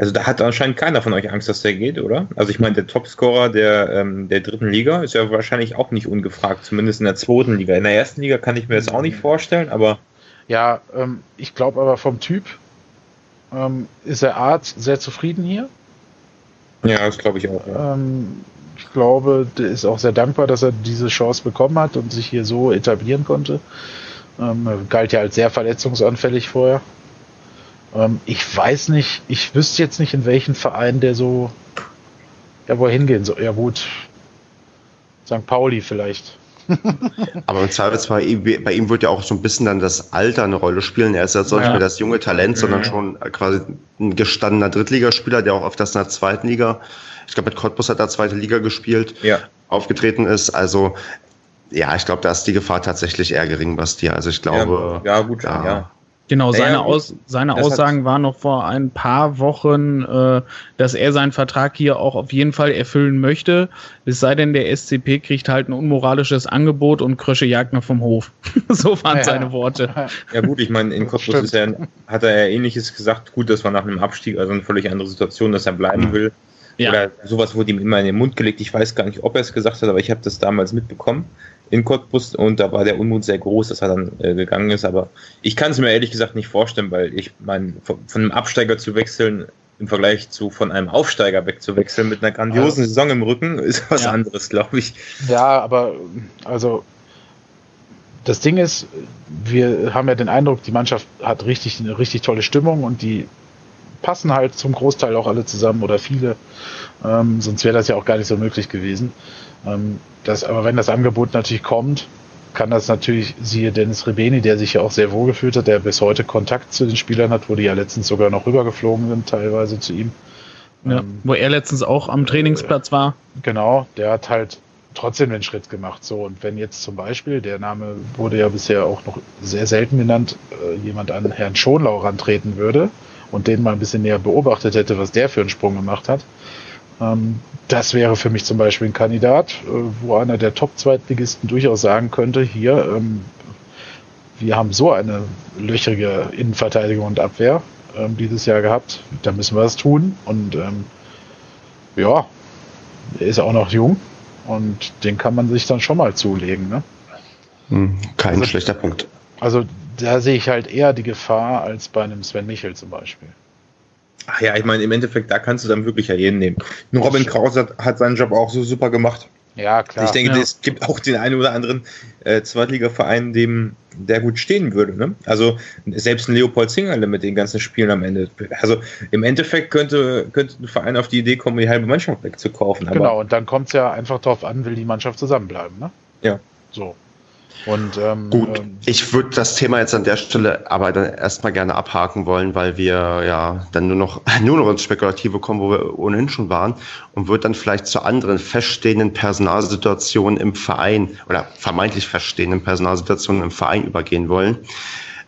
also da hat anscheinend keiner von euch Angst, dass der geht, oder? Also ich meine, der Topscorer der, ähm, der dritten Liga ist ja wahrscheinlich auch nicht ungefragt, zumindest in der zweiten Liga. In der ersten Liga kann ich mir das auch nicht vorstellen, aber.
Ja, ähm, ich glaube aber vom Typ ähm, ist der Arzt sehr zufrieden hier.
Ja, das glaube ich auch.
Ja. Ähm, ich glaube, der ist auch sehr dankbar, dass er diese Chance bekommen hat und sich hier so etablieren konnte. Ähm, galt ja als sehr verletzungsanfällig vorher. Ähm, ich weiß nicht, ich wüsste jetzt nicht, in welchen Verein der so, ja, wo er hingehen soll. Ja, gut. St. Pauli vielleicht.
Aber im Zweifelsfall, bei ihm wird ja auch so ein bisschen dann das Alter eine Rolle spielen. Er ist jetzt ja. nicht mehr das junge Talent, sondern schon quasi ein gestandener Drittligaspieler, der auch auf das in der zweiten Liga, ich glaube mit Cottbus hat er zweite Liga gespielt, ja. aufgetreten ist. Also ja, ich glaube, da ist die Gefahr tatsächlich eher gering, Basti. Also ich glaube.
Ja, ja gut, ja. ja.
Genau, seine, ja, Aus, seine Aussagen waren noch vor ein paar Wochen, äh, dass er seinen Vertrag hier auch auf jeden Fall erfüllen möchte. Es sei denn, der SCP kriegt halt ein unmoralisches Angebot und Krösche jagt noch vom Hof. so waren ja. seine Worte.
Ja gut, ich meine, in Cottbus hat er ja ähnliches gesagt. Gut, das war nach einem Abstieg, also eine völlig andere Situation, dass er bleiben mhm. will. Ja. Oder sowas wurde ihm immer in den Mund gelegt. Ich weiß gar nicht, ob er es gesagt hat, aber ich habe das damals mitbekommen in Cottbus und da war der Unmut sehr groß, dass er dann äh, gegangen ist. Aber ich kann es mir ehrlich gesagt nicht vorstellen, weil ich meine, von, von, einem Absteiger zu wechseln im Vergleich zu von einem Aufsteiger wegzuwechseln mit einer grandiosen also, Saison im Rücken ist was ja. anderes, glaube ich.
Ja, aber also das Ding ist, wir haben ja den Eindruck, die Mannschaft hat richtig eine richtig tolle Stimmung und die passen halt zum Großteil auch alle zusammen oder viele. Ähm, sonst wäre das ja auch gar nicht so möglich gewesen. Ähm, das, aber wenn das Angebot natürlich kommt, kann das natürlich, siehe Dennis Rebeni, der sich ja auch sehr wohl gefühlt hat, der bis heute Kontakt zu den Spielern hat, wo die ja letztens sogar noch rübergeflogen sind, teilweise zu ihm.
Ja, ähm, wo er letztens auch am Trainingsplatz war.
Genau, der hat halt trotzdem den Schritt gemacht. So, und wenn jetzt zum Beispiel, der Name wurde ja bisher auch noch sehr selten genannt, äh, jemand an Herrn Schonlau rantreten würde und den mal ein bisschen näher beobachtet hätte, was der für einen Sprung gemacht hat, das wäre für mich zum Beispiel ein Kandidat, äh, wo einer der Top-Zweitligisten durchaus sagen könnte, hier, ähm, wir haben so eine löchrige Innenverteidigung und Abwehr ähm, dieses Jahr gehabt, da müssen wir was tun. Und ähm, ja, er ist auch noch jung und den kann man sich dann schon mal zulegen. Ne?
Hm, kein also, schlechter Punkt.
Also da sehe ich halt eher die Gefahr als bei einem Sven Michel zum Beispiel.
Ach ja, ich meine, im Endeffekt, da kannst du dann wirklich ja jeden nehmen. Nur Robin Krause hat, hat, seinen Job auch so super gemacht.
Ja, klar.
Ich denke,
ja.
es gibt auch den einen oder anderen äh, Zweitligaverein, dem der gut stehen würde. Ne? Also selbst ein Leopold Zingerle mit den ganzen Spielen am Ende. Also im Endeffekt könnte, könnte ein Verein auf die Idee kommen, die halbe Mannschaft wegzukaufen.
genau, und dann kommt es ja einfach darauf an, will die Mannschaft zusammenbleiben. Ne?
Ja.
So. Und, ähm,
Gut, ähm, ich würde das Thema jetzt an der Stelle aber dann erstmal gerne abhaken wollen, weil wir ja dann nur noch, nur noch ins Spekulative kommen, wo wir ohnehin schon waren und würde dann vielleicht zu anderen feststehenden Personalsituationen im Verein oder vermeintlich feststehenden Personalsituationen im Verein übergehen wollen.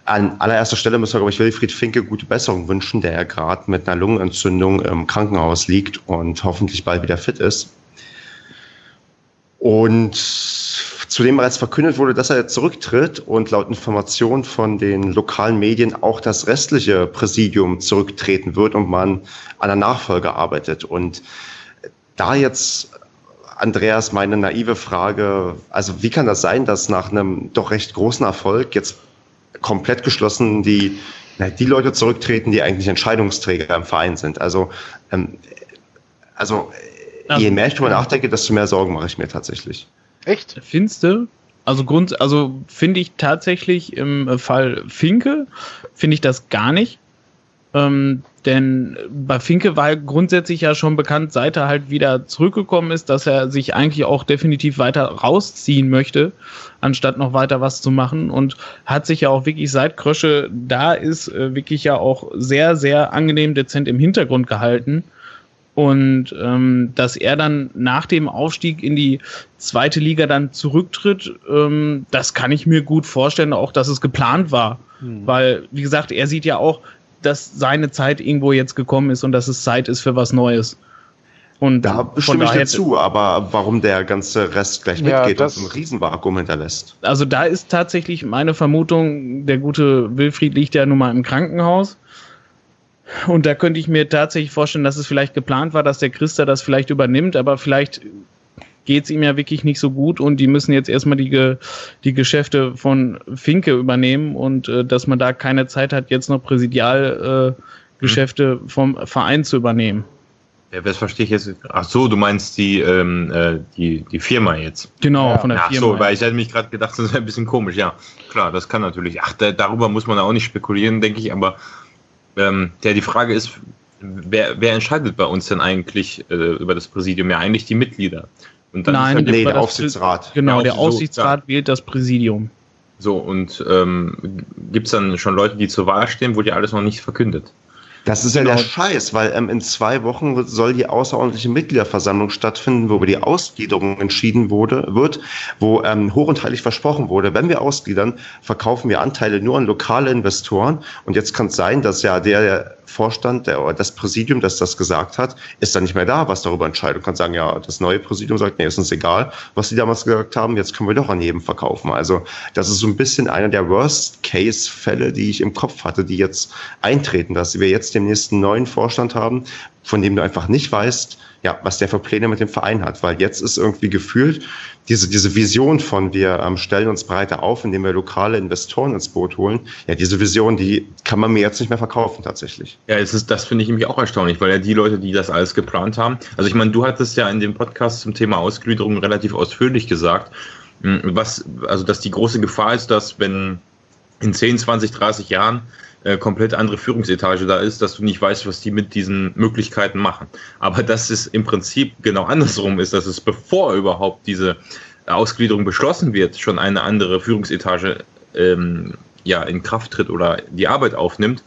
An allererster Stelle müssen wir, glaube ich, Wilfried Finke gute Besserung wünschen, der ja gerade mit einer Lungenentzündung im Krankenhaus liegt und hoffentlich bald wieder fit ist. Und zudem bereits verkündet wurde, dass er jetzt zurücktritt und laut Information von den lokalen Medien auch das restliche Präsidium zurücktreten wird und man an der Nachfolge arbeitet. Und da jetzt Andreas, meine naive Frage, also wie kann das sein, dass nach einem doch recht großen Erfolg jetzt komplett geschlossen die, die Leute zurücktreten, die eigentlich Entscheidungsträger im Verein sind? Also, ähm, also je mehr ich darüber nachdenke, desto mehr Sorgen mache ich mir tatsächlich.
Echt? Findest du? Also Grund, also finde ich tatsächlich im Fall Finke finde ich das gar nicht. Ähm, denn bei Finke war grundsätzlich ja schon bekannt, seit er halt wieder zurückgekommen ist, dass er sich eigentlich auch definitiv weiter rausziehen möchte, anstatt noch weiter was zu machen. Und hat sich ja auch wirklich seit Krösche da ist, äh, wirklich ja auch sehr, sehr angenehm dezent im Hintergrund gehalten. Und ähm, dass er dann nach dem Aufstieg in die zweite Liga dann zurücktritt, ähm, das kann ich mir gut vorstellen, auch dass es geplant war. Mhm. Weil, wie gesagt, er sieht ja auch, dass seine Zeit irgendwo jetzt gekommen ist und dass es Zeit ist für was Neues.
Und da stimme ich dazu, aber warum der ganze Rest gleich ja, mitgeht und ein Riesenvakuum hinterlässt.
Also da ist tatsächlich meine Vermutung, der gute Wilfried liegt ja nun mal im Krankenhaus. Und da könnte ich mir tatsächlich vorstellen, dass es vielleicht geplant war, dass der Christa das vielleicht übernimmt, aber vielleicht geht es ihm ja wirklich nicht so gut und die müssen jetzt erstmal die, die Geschäfte von Finke übernehmen und äh, dass man da keine Zeit hat, jetzt noch Präsidialgeschäfte äh, mhm. vom Verein zu übernehmen.
Ja, das verstehe ich jetzt. Ach so, du meinst die, ähm, äh, die, die Firma jetzt.
Genau, ja. von der
Ach Firma. Ach so, weil ich hätte mich gerade gedacht, das ist ein bisschen komisch. Ja, klar, das kann natürlich. Ach, da, darüber muss man auch nicht spekulieren, denke ich, aber ähm, ja, die Frage ist, wer, wer entscheidet bei uns denn eigentlich äh, über das Präsidium? Ja, eigentlich die Mitglieder.
Und dann Nein, halt nee, der Aufsichtsrat. Genau, der, Aufsichtsrat so, wählt das Präsidium.
So, und ähm, gibt es dann schon Leute, die zur Wahl stehen, wurde ja alles noch nicht verkündet?
Das ist genau. ja der Scheiß, weil ähm, in zwei Wochen soll die außerordentliche Mitgliederversammlung stattfinden, wo über die Ausgliederung entschieden wurde, wird, wo ähm, hoch und heilig versprochen wurde, wenn wir ausgliedern, verkaufen wir Anteile nur an lokale Investoren. Und jetzt kann es sein, dass ja der, der Vorstand, der, das Präsidium, das das gesagt hat, ist dann nicht mehr da, was darüber entscheidet. Und kann sagen, ja, das neue Präsidium sagt, nee, ist uns egal, was die damals gesagt haben, jetzt können wir doch an jedem verkaufen. Also das ist so ein bisschen einer der Worst-Case-Fälle, die ich im Kopf hatte, die jetzt eintreten, dass wir jetzt demnächst einen neuen Vorstand haben, von dem du einfach nicht weißt, ja, was der für Pläne mit dem Verein hat. Weil jetzt ist irgendwie gefühlt diese, diese Vision von wir ähm, stellen uns breiter auf, indem wir lokale Investoren ins Boot holen. Ja, diese Vision, die kann man mir jetzt nicht mehr verkaufen tatsächlich.
Ja, es ist, das finde ich nämlich auch erstaunlich, weil ja die Leute, die das alles geplant haben, also ich meine, du hattest ja in dem Podcast zum Thema Ausgliederung relativ ausführlich gesagt, Hm, was, also dass die große Gefahr ist, dass wenn in 10, 20, 30 Jahren äh, komplett andere Führungsetage da ist, dass du nicht weißt, was die mit diesen Möglichkeiten machen. Aber dass es im Prinzip genau andersrum ist, dass es bevor überhaupt diese Ausgliederung beschlossen wird, schon eine andere Führungsetage ähm, ja, in Kraft tritt oder die Arbeit aufnimmt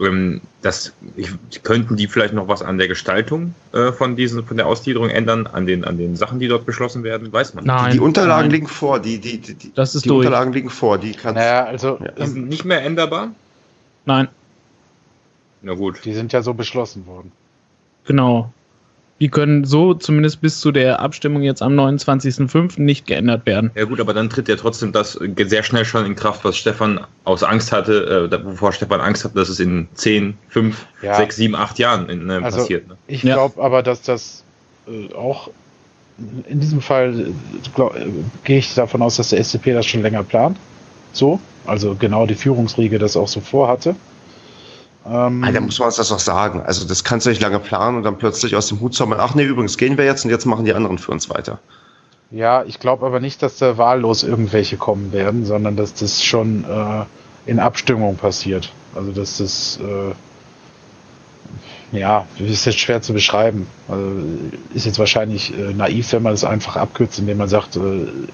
ähm, das, ich, könnten die vielleicht noch was an der Gestaltung äh, von, diesen, von der Ausgliederung ändern, an den, an den Sachen, die dort beschlossen werden? Weiß man
Nein, die, die Unterlagen nein. liegen vor. Die, die, die,
das ist
die
durch.
Unterlagen liegen vor. Die kannst,
naja, also,
ja. Die sind nicht mehr änderbar?
Nein.
Na gut. Die sind ja so beschlossen worden.
Genau. Die können so zumindest bis zu der Abstimmung jetzt am 29.05. nicht geändert werden.
Ja gut, aber dann tritt ja trotzdem das sehr schnell schon in Kraft, was Stefan aus Angst hatte, äh, wovor Stefan Angst hatte, dass es in 10, 5, ja. 6, 7, 8 Jahren in, äh, also passiert. Ne?
Ich glaube ja. aber, dass das äh, auch in diesem Fall glaub, äh, gehe ich davon aus, dass der SCP das schon länger plant. So, also genau die Führungsriege das auch so vorhatte.
Ähm, da muss man uns das auch sagen. Also das kannst du nicht lange planen und dann plötzlich aus dem Hut zaubern, ach nee, übrigens gehen wir jetzt und jetzt machen die anderen für uns weiter.
Ja, ich glaube aber nicht, dass da wahllos irgendwelche kommen werden, sondern dass das schon äh, in Abstimmung passiert. Also dass das äh, ja, ist jetzt schwer zu beschreiben. Also ist jetzt wahrscheinlich äh, naiv, wenn man das einfach abkürzt, indem man sagt, äh,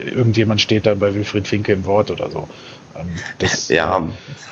irgendjemand steht dann bei Wilfried Finke im Wort oder so. Ähm, das, ja.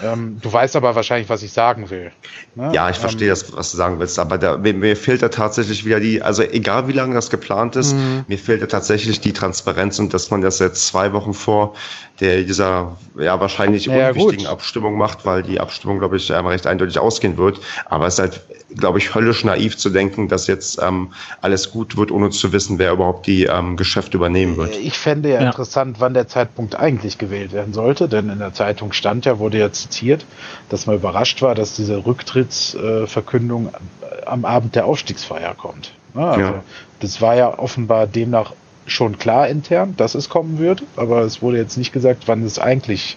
Ähm, du weißt aber wahrscheinlich, was ich sagen will.
Ne? Ja, ich verstehe ähm, das, was du sagen willst, aber da, mir, mir, fehlt da tatsächlich wieder die, also egal wie lange das geplant ist, mhm. mir fehlt da tatsächlich die Transparenz und dass man das jetzt zwei Wochen vor der dieser ja wahrscheinlich ja, unwichtigen gut. Abstimmung macht, weil die Abstimmung, glaube ich, einmal recht eindeutig ausgehen wird. Aber es ist halt, glaube ich, höllisch naiv zu denken, dass jetzt ähm, alles gut wird, ohne zu wissen, wer überhaupt die ähm, Geschäfte übernehmen wird.
Ich fände ja, ja, interessant, wann der Zeitpunkt eigentlich gewählt werden sollte, denn in der Zeitung stand ja, wurde ja zitiert, dass man überrascht war, dass diese Rücktrittsverkündung äh, am Abend der Aufstiegsfeier kommt. Also, ja. Das war ja offenbar demnach schon klar intern, dass es kommen wird, aber es wurde jetzt nicht gesagt, wann es eigentlich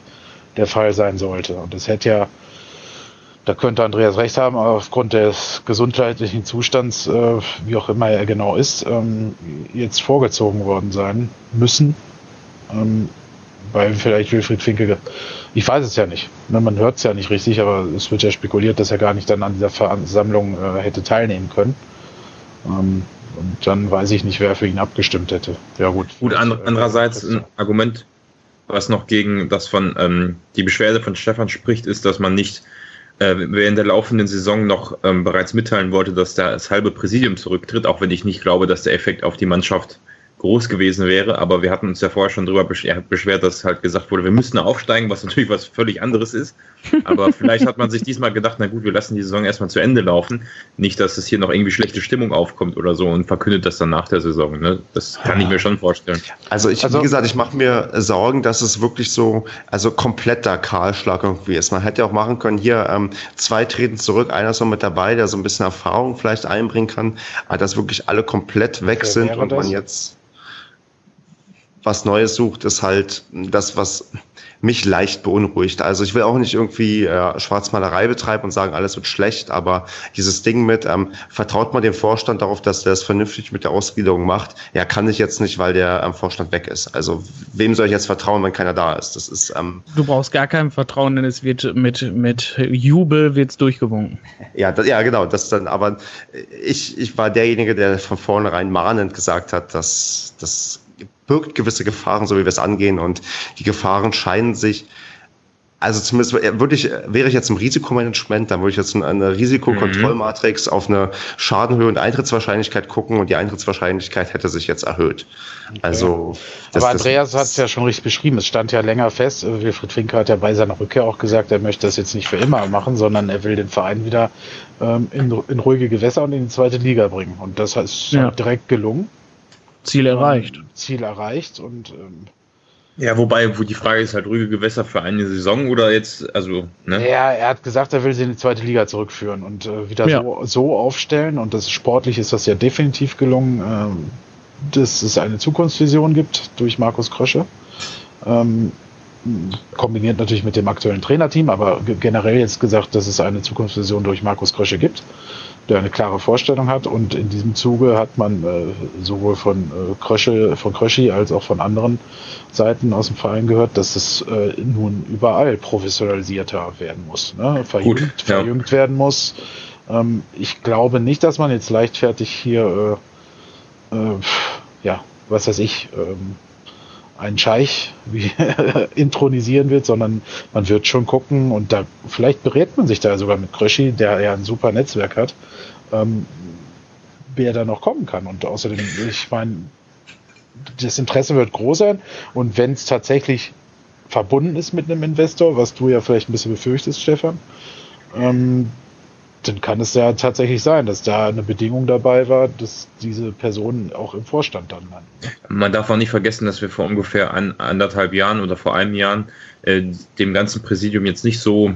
der Fall sein sollte. Und es hätte ja, da könnte Andreas recht haben, aufgrund des gesundheitlichen Zustands, äh, wie auch immer er genau ist, ähm, jetzt vorgezogen worden sein müssen. Ähm, weil vielleicht Wilfried Finke, ich weiß es ja nicht, ne, man hört es ja nicht richtig, aber es wird ja spekuliert, dass er gar nicht dann an dieser Versammlung äh, hätte teilnehmen können. Ähm, und dann weiß ich nicht, wer für ihn abgestimmt hätte. Ja, gut.
Gut, and, andererseits ein Argument, was noch gegen das von ähm, die Beschwerde von Stefan spricht, ist, dass man nicht äh, während der laufenden Saison noch ähm, bereits mitteilen wollte, dass das halbe Präsidium zurücktritt, auch wenn ich nicht glaube, dass der Effekt auf die Mannschaft groß gewesen wäre, aber wir hatten uns ja vorher schon darüber beschwert, dass halt gesagt wurde, wir müssten aufsteigen, was natürlich was völlig anderes ist. Aber vielleicht hat man sich diesmal gedacht, na gut, wir lassen die Saison erstmal zu Ende laufen. Nicht, dass es hier noch irgendwie schlechte Stimmung aufkommt oder so und verkündet das dann nach der Saison. Ne? Das kann ich mir schon vorstellen.
Also ich, also, wie gesagt, ich mache mir Sorgen, dass es wirklich so, also kompletter Kahlschlag irgendwie ist. Man hätte ja auch machen können, hier ähm, zwei treten zurück, einer ist noch mit dabei, der so ein bisschen Erfahrung vielleicht einbringen kann, aber dass wirklich alle komplett weg sind und man jetzt was Neues sucht, ist halt das, was mich leicht beunruhigt. Also ich will auch nicht irgendwie äh, Schwarzmalerei betreiben und sagen, alles wird schlecht, aber dieses Ding mit, ähm, vertraut man dem Vorstand darauf, dass der es vernünftig mit der Ausgliederung macht? Ja, kann ich jetzt nicht, weil der ähm, Vorstand weg ist. Also wem soll ich jetzt vertrauen, wenn keiner da ist? Das ist ähm,
Du brauchst gar kein Vertrauen, denn es wird mit, mit Jubel wird's durchgewunken.
Ja, das, ja, genau. Das dann, aber ich, ich war derjenige, der von vornherein mahnend gesagt hat, dass das birgt gewisse Gefahren, so wie wir es angehen. Und die Gefahren scheinen sich also zumindest würde ich, wäre ich jetzt im Risikomanagement, dann würde ich jetzt eine Risikokontrollmatrix mhm. auf eine Schadenhöhe und Eintrittswahrscheinlichkeit gucken und die Eintrittswahrscheinlichkeit hätte sich jetzt erhöht. Okay. Also,
das, Aber Andreas hat es ja schon richtig beschrieben. Es stand ja länger fest. Wilfried Finke hat ja bei seiner Rückkehr auch gesagt, er möchte das jetzt nicht für immer machen, sondern er will den Verein wieder ähm, in, in ruhige Gewässer und in die zweite Liga bringen. Und das ist ja. direkt gelungen.
Ziel erreicht.
Ziel erreicht und ähm,
ja, wobei, wo die Frage ist halt ruhige Gewässer für eine Saison oder jetzt, also,
ne? Ja, er hat gesagt, er will sie in die zweite Liga zurückführen und äh, wieder ja. so, so aufstellen und das sportlich ist das ja definitiv gelungen, äh, dass es eine Zukunftsvision gibt durch Markus Krösche. Ähm, kombiniert natürlich mit dem aktuellen Trainerteam, aber generell jetzt gesagt, dass es eine Zukunftsvision durch Markus Krösche gibt der eine klare Vorstellung hat. Und in diesem Zuge hat man äh, sowohl von äh, Kröschel, von Kröschi als auch von anderen Seiten aus dem Verein gehört, dass es äh, nun überall professionalisierter werden muss, ne? verjüngt, Gut, ja. verjüngt werden muss. Ähm, ich glaube nicht, dass man jetzt leichtfertig hier, äh, äh, ja, was weiß ich, ähm, einen Scheich wie intronisieren wird, sondern man wird schon gucken und da vielleicht berät man sich da sogar mit Kröschi, der ja ein super Netzwerk hat, ähm, wer da noch kommen kann. Und außerdem, ich meine, das Interesse wird groß sein und wenn es tatsächlich verbunden ist mit einem Investor, was du ja vielleicht ein bisschen befürchtest, Stefan, ähm, dann kann es ja tatsächlich sein, dass da eine Bedingung dabei war, dass diese Person auch im Vorstand dann landen.
Man darf auch nicht vergessen, dass wir vor ungefähr ein, anderthalb Jahren oder vor einem Jahr äh, dem ganzen Präsidium jetzt nicht so,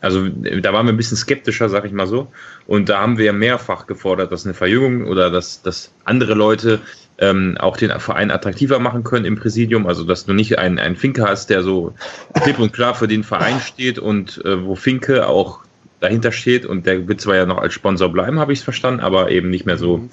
also da waren wir ein bisschen skeptischer, sag ich mal so. Und da haben wir mehrfach gefordert, dass eine Verjüngung oder dass, dass andere Leute ähm, auch den Verein attraktiver machen können im Präsidium. Also dass du nicht einen, einen Finke hast, der so klipp und klar für den Verein steht und äh, wo Finke auch dahinter steht und der wird zwar ja noch als Sponsor bleiben, habe ich es verstanden, aber eben nicht mehr so mhm.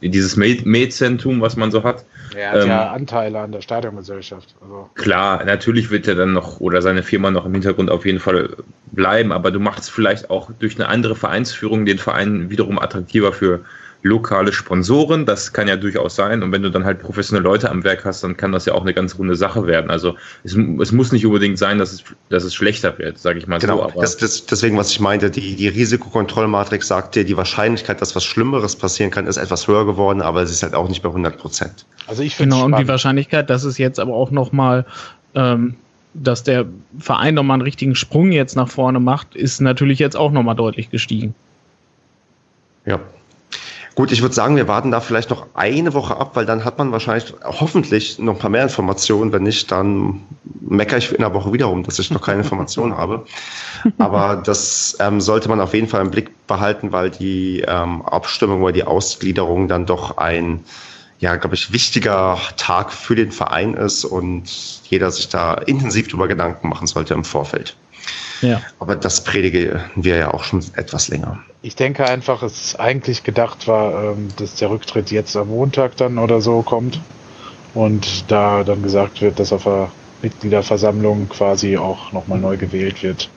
dieses Mäzentum, was man so hat.
Er hat ähm, ja Anteile an der Stadiongesellschaft. Also.
Klar, natürlich wird er dann noch oder seine Firma noch im Hintergrund auf jeden Fall bleiben, aber du machst vielleicht auch durch eine andere Vereinsführung den Verein wiederum attraktiver für lokale Sponsoren. Das kann ja durchaus sein. Und wenn du dann halt professionelle Leute am Werk hast, dann kann das ja auch eine ganz runde Sache werden. Also es, es muss nicht unbedingt sein, dass es, dass es schlechter wird, sage ich mal
genau, so. Das, das, deswegen, was ich meinte, die, die Risikokontrollmatrix sagt dir, die Wahrscheinlichkeit, dass was Schlimmeres passieren kann, ist etwas höher geworden, aber es ist halt auch nicht bei 100 Prozent.
Also ich finde Genau, und die Wahrscheinlichkeit, dass es jetzt aber auch nochmal ähm, dass der Verein nochmal einen richtigen Sprung jetzt nach vorne macht, ist natürlich jetzt auch nochmal deutlich gestiegen.
Ja, Gut, ich würde sagen, wir warten da vielleicht noch eine Woche ab, weil dann hat man wahrscheinlich hoffentlich noch ein paar mehr Informationen. Wenn nicht, dann meckere ich in der Woche wiederum, dass ich noch keine Informationen habe. Aber das ähm, sollte man auf jeden Fall im Blick behalten, weil die ähm, Abstimmung oder die Ausgliederung dann doch ein, ja, glaube ich, wichtiger Tag für den Verein ist und jeder sich da intensiv darüber Gedanken machen sollte im Vorfeld. Ja. Aber das predigen wir ja auch schon etwas länger.
Ich denke einfach, es eigentlich gedacht war, ähm, dass der Rücktritt jetzt am Montag dann oder so kommt und da dann gesagt wird, dass auf der Mitgliederversammlung quasi auch nochmal neu gewählt wird,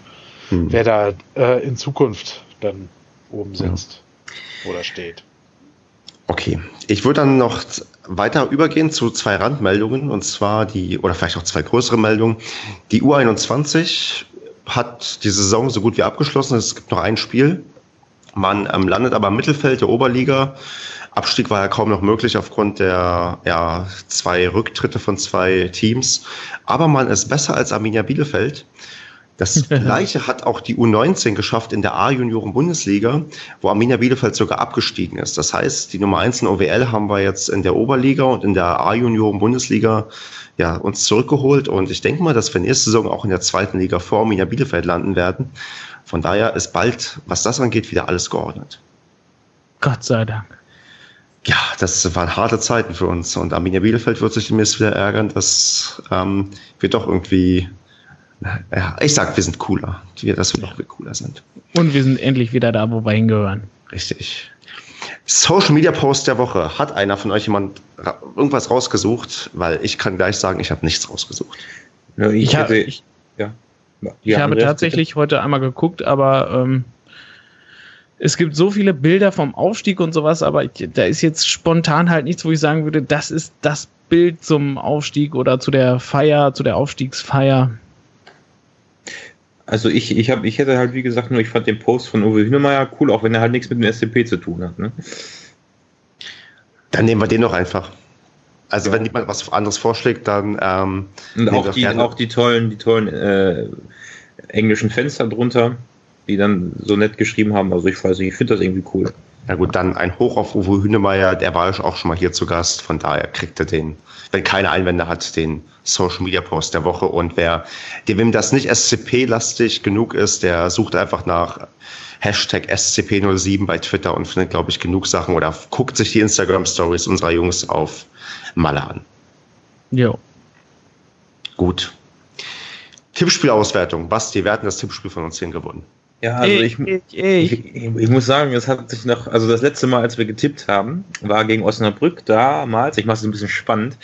hm. wer da äh, in Zukunft dann oben sitzt ja. oder steht.
Okay, ich würde dann noch weiter übergehen zu zwei Randmeldungen und zwar die, oder vielleicht auch zwei größere Meldungen. Die U21 hat die Saison so gut wie abgeschlossen. Es gibt noch ein Spiel. Man ähm, landet aber im Mittelfeld der Oberliga. Abstieg war ja kaum noch möglich aufgrund der ja, zwei Rücktritte von zwei Teams. Aber man ist besser als Arminia Bielefeld. Das gleiche hat auch die U19 geschafft in der A-Junioren-Bundesliga, wo Arminia Bielefeld sogar abgestiegen ist. Das heißt, die Nummer 1 in OWL haben wir jetzt in der Oberliga und in der A-Junioren-Bundesliga ja, uns zurückgeholt. Und ich denke mal, dass wir nächste Saison auch in der zweiten Liga vor Arminia Bielefeld landen werden. Von daher ist bald, was das angeht, wieder alles geordnet.
Gott sei Dank.
Ja, das waren harte Zeiten für uns. Und Arminia Bielefeld wird sich demnächst wieder ärgern, dass ähm, wir doch irgendwie ja, ich sag, wir sind cooler. Wir, dass wir noch cooler sind.
Und wir sind endlich wieder da, wo wir hingehören.
Richtig. Social Media Post der Woche. Hat einer von euch jemand irgendwas rausgesucht? Weil ich kann gleich sagen, ich habe nichts rausgesucht.
Ja, ich, ich, hätte, ich, ja. ich habe tatsächlich bitte. heute einmal geguckt, aber ähm, es gibt so viele Bilder vom Aufstieg und sowas, aber ich, da ist jetzt spontan halt nichts, wo ich sagen würde, das ist das Bild zum Aufstieg oder zu der Feier, zu der Aufstiegsfeier.
Also ich, ich, hab, ich hätte halt, wie gesagt, nur ich fand den Post von Uwe Hünemeyer cool, auch wenn er halt nichts mit dem SCP zu tun hat. Ne?
Dann nehmen wir den doch einfach. Also ja. wenn jemand was anderes vorschlägt, dann ähm,
und auch die, auch die tollen, die tollen äh, englischen Fenster drunter, die dann so nett geschrieben haben. Also ich weiß nicht, ich finde das irgendwie cool.
Ja gut, dann ein Hoch auf Uwe Hünemeyer, der war ja auch schon mal hier zu Gast, von daher kriegt er den, wenn keine Einwände hat, den Social Media Post der Woche. Und wer, dem das nicht SCP-lastig genug ist, der sucht einfach nach Hashtag SCP07 bei Twitter und findet, glaube ich, genug Sachen oder guckt sich die Instagram-Stories unserer Jungs auf Malle an.
Jo.
Gut. Tippspielauswertung. Basti, wer hat das Tippspiel von uns hier gewonnen?
Ja, also ich, ich, ich, ich, muss sagen, es hat sich noch, also das letzte Mal, als wir getippt haben, war gegen Osnabrück. Damals, ich mache es ein bisschen spannend,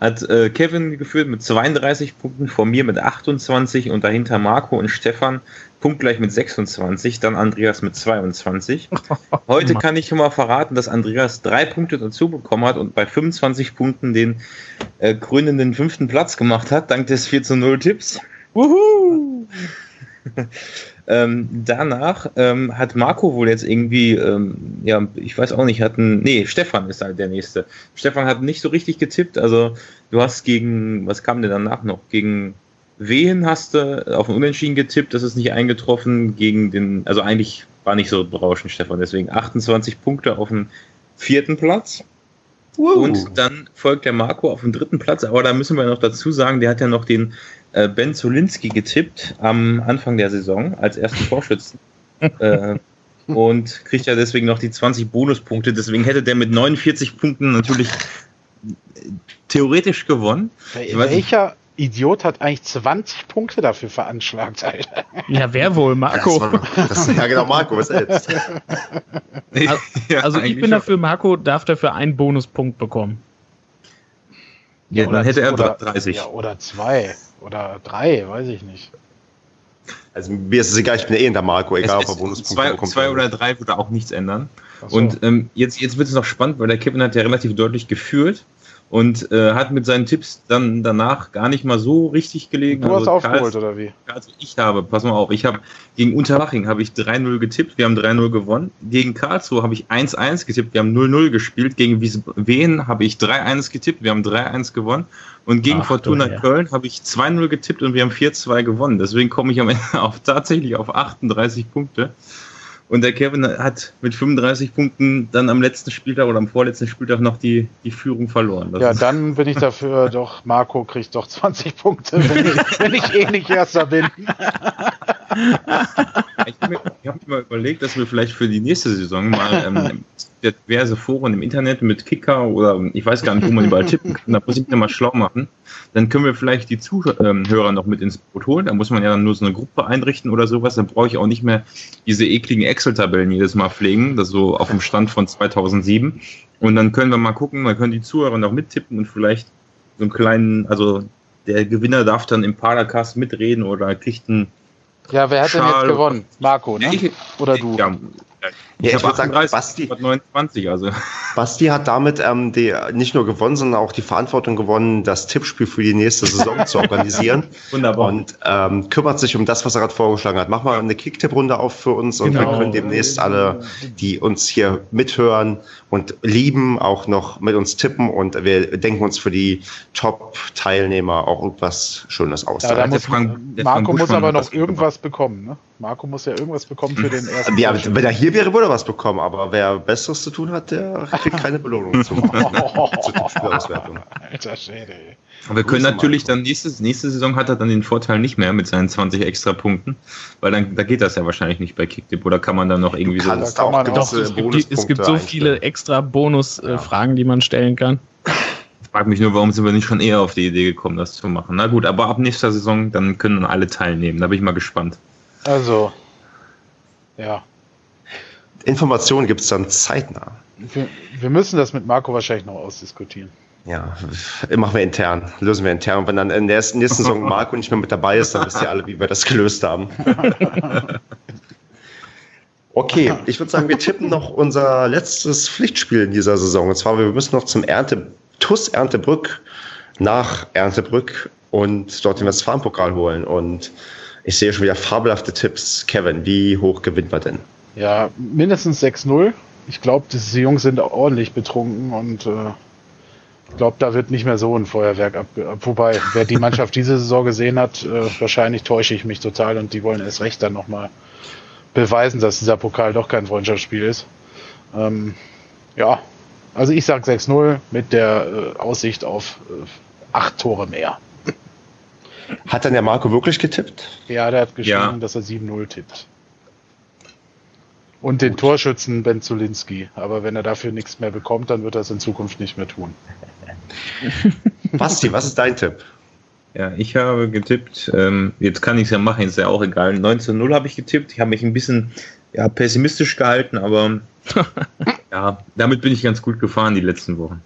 hat äh, Kevin geführt mit 32 Punkten, vor mir mit 28 und dahinter Marco und Stefan punktgleich mit 26, dann Andreas mit 22. Heute kann ich schon mal verraten, dass Andreas drei Punkte dazu bekommen hat und bei 25 Punkten den äh, krönenden fünften Platz gemacht hat, dank des 4 zu 0 Tipps. Wuhu! ähm, danach ähm, hat Marco wohl jetzt irgendwie, ähm, ja, ich weiß auch nicht, hatten, nee, Stefan ist halt der nächste. Stefan hat nicht so richtig getippt, also du hast gegen, was kam denn danach noch? Gegen Wehen hast du auf den Unentschieden getippt, das ist nicht eingetroffen gegen den, also eigentlich war nicht so berauschend, Stefan, deswegen 28 Punkte auf dem vierten Platz. Wow. Und dann folgt der Marco auf dem dritten Platz, aber da müssen wir noch dazu sagen, der hat ja noch den äh, Ben Zolinski getippt am Anfang der Saison als ersten Torschützen. äh, und kriegt ja deswegen noch die 20 Bonuspunkte. Deswegen hätte der mit 49 Punkten natürlich theoretisch gewonnen.
Welcher Idiot hat eigentlich 20 Punkte dafür veranschlagt, Alter?
Ja, wer wohl? Marco.
Das, das, ja, genau, Marco selbst.
also, also ich bin dafür, Marco darf dafür einen Bonuspunkt bekommen.
Ja, dann hätte er oder, 30.
Ja, oder zwei. Oder drei, weiß ich nicht.
Also mir ist es egal, ich bin eh in der Marco, egal
es, ob er Bonuspunkte zwei, bekommt. Zwei oder drei würde auch nichts ändern. So. Und ähm, jetzt, jetzt wird es noch spannend, weil der Kevin hat ja relativ deutlich geführt und äh, hat mit seinen Tipps dann danach gar nicht mal so richtig gelegen.
Du also hast aufgeholt, oder wie?
Also ich habe, pass mal auf, ich habe gegen Unterhaching habe ich 3-0 getippt, wir haben 3-0 gewonnen. Gegen Karlsruhe habe ich 1-1 getippt, wir haben 0-0 gespielt. Gegen Wien habe ich 3-1 getippt, wir haben 3-1 gewonnen. Und gegen Ach, Fortuna ja. Köln habe ich 2-0 getippt und wir haben 4-2 gewonnen. Deswegen komme ich am Ende auf tatsächlich auf 38 Punkte. Und der Kevin hat mit 35 Punkten dann am letzten Spieltag oder am vorletzten Spieltag noch die, die Führung verloren.
Das ja, dann bin ich dafür doch, Marco kriegt doch 20 Punkte, wenn ich, wenn ich eh nicht Erster bin.
ich habe mir, hab mir, überlegt, dass wir vielleicht für die nächste Saison mal ähm, diverse Foren im Internet mit Kicker oder ich weiß gar nicht, wo man überall tippen kann, da muss ich mir mal schlau machen. Dann können wir vielleicht die Zuhörer noch mit ins Boot holen. Da muss man ja dann nur so eine Gruppe einrichten oder sowas. Dann brauche ich auch nicht mehr diese ekligen Excel-Tabellen jedes Mal pflegen, das so auf dem Stand von 2007. Und dann können wir mal gucken, dann können die Zuhörer noch mittippen und vielleicht so einen kleinen, also der Gewinner darf dann im Padercast mitreden oder kriegt einen
ja, wer hat Schal denn jetzt gewonnen? Marco, ne? Oder du?
Ja,
ich, ja, ich würde sagen, Basti, 29, also.
Basti hat damit ähm, die, nicht nur gewonnen, sondern auch die Verantwortung gewonnen, das Tippspiel für die nächste Saison zu organisieren.
Wunderbar.
Und ähm, kümmert sich um das, was er gerade vorgeschlagen hat. Mach mal eine Kicktipp-Runde auf für uns und genau. wir können demnächst alle, die uns hier mithören und lieben, auch noch mit uns tippen und wir denken uns für die Top-Teilnehmer auch irgendwas Schönes aus.
Ja, muss, Marco muss aber noch irgendwas bekommen, ne? Marco muss ja irgendwas bekommen für den ersten.
Ja, wenn er hier wäre, würde er was bekommen, aber wer Besseres zu tun hat, der kriegt keine Belohnung zu machen.
Alter Schäde. Aber wir können natürlich dann nächste, nächste Saison hat er dann den Vorteil nicht mehr mit seinen 20 extra Punkten, weil dann da geht das ja wahrscheinlich nicht bei Kicktip oder kann man dann noch irgendwie so.
Da kann man doch, es, gibt, es gibt so viele extra Bonusfragen, ja. die man stellen kann.
Ich frage mich nur, warum sind wir nicht schon eher auf die Idee gekommen, das zu machen. Na gut, aber ab nächster Saison, dann können alle teilnehmen. Da bin ich mal gespannt.
Also, ja.
Informationen gibt es dann zeitnah.
Wir, wir, müssen das mit Marco wahrscheinlich noch ausdiskutieren.
Ja, machen wir intern, lösen wir intern. Und wenn dann in der nächsten Saison Marco nicht mehr mit dabei ist, dann wisst ihr alle, wie wir das gelöst haben. Okay, ich würde sagen, wir tippen noch unser letztes Pflichtspiel in dieser Saison. Und zwar, wir müssen noch zum Ernte, TUS Erntebrück nach Erntebrück und dort den Westfalenpokal holen. Und ich sehe schon wieder fabelhafte Tipps. Kevin, wie hoch gewinnt man denn?
Ja, mindestens 6-0. Ich glaube, die Jungs sind ordentlich betrunken und äh, ich glaube, da wird nicht mehr so ein Feuerwerk ab. Wobei, wer die Mannschaft diese Saison gesehen hat, äh, wahrscheinlich täusche ich mich total und die wollen erst recht dann nochmal beweisen, dass dieser Pokal doch kein Freundschaftsspiel ist. Ähm, ja, also ich sage 6-0 mit der äh, Aussicht auf äh, acht Tore mehr.
Hat dann der Marco wirklich getippt?
Ja, der hat geschrieben, ja. dass er 7-0 tippt. Und den Gut. Torschützen Ben Zulinski. Aber wenn er dafür nichts mehr bekommt, dann wird er es in Zukunft nicht mehr tun.
Basti, was ist dein Tipp?
Ja, ich habe getippt, ähm, jetzt kann ich es ja machen, ist ja auch egal. 19-0 habe ich getippt. Ich habe mich ein bisschen ja, pessimistisch gehalten, aber ja, damit bin ich ganz gut gefahren die letzten Wochen.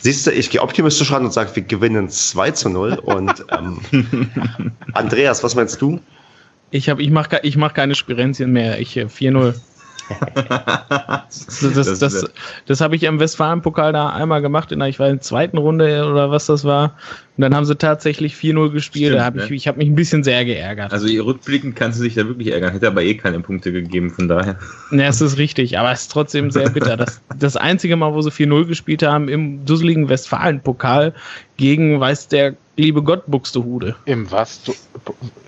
Siehst du, ich gehe optimistisch ran und sage, wir gewinnen 2 zu 0. Und ähm, Andreas, was meinst du?
Ich, hab, ich mache ich mach keine Spirenzien mehr. Ich 4-0. Das das, das, das habe ich im Westfalen-Pokal da einmal gemacht, in der, ich war in der zweiten Runde oder was das war. Und dann haben sie tatsächlich 4-0 gespielt. Stimmt, da hab ne? ich, ich habe mich ein bisschen sehr geärgert.
Also rückblickend kannst du dich da wirklich ärgern. Hätte aber eh keine Punkte gegeben, von daher.
Ja, es ist richtig, aber es ist trotzdem sehr bitter. Das, das einzige Mal, wo sie 4-0 gespielt haben, im dusseligen Westfalen-Pokal gegen, weiß der liebe Gott, Buxtehude.
Im was?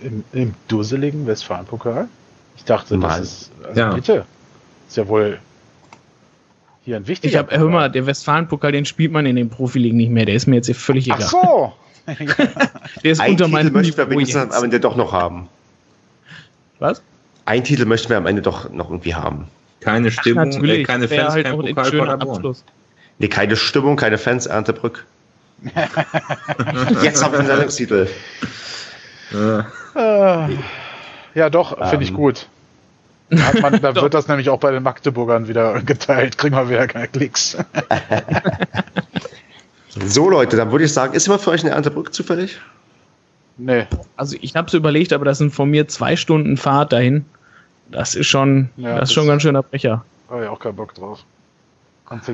Im, im dusseligen Westfalen-Pokal? Ich dachte, Mal. das ist. Also ja. Bitte. Ist ja wohl hier ein wichtiger.
Ich habe, hör mal, der Westfalen-Pokal, den spielt man in den Profiligen nicht mehr. Der ist mir jetzt völlig egal.
Ach so.
der ist Ein unter meinem Titel möchten wir wenigstens am Ende doch noch haben.
Was?
Ein Titel möchten wir am Ende doch noch irgendwie haben.
Keine Stimmung, Ach, äh, keine Fans, halt kein Pokal
schöner Abschluss. Nee, keine Stimmung, keine Fans, Erntebrück. Jetzt haben wir den Sendungstitel.
Ja, doch, finde ich ähm. gut. Da, man, da wird das nämlich auch bei den Magdeburgern wieder geteilt. Kriegen wir wieder keine Klicks.
so, Leute, dann würde ich sagen, ist immer für euch eine Erntebrück zufällig?
Nee. Also ich habe es überlegt, aber das sind von mir zwei Stunden Fahrt dahin. Das ist schon, ja, das ist schon ein ganz schöner Brecher.
Habe ich auch keinen Bock drauf.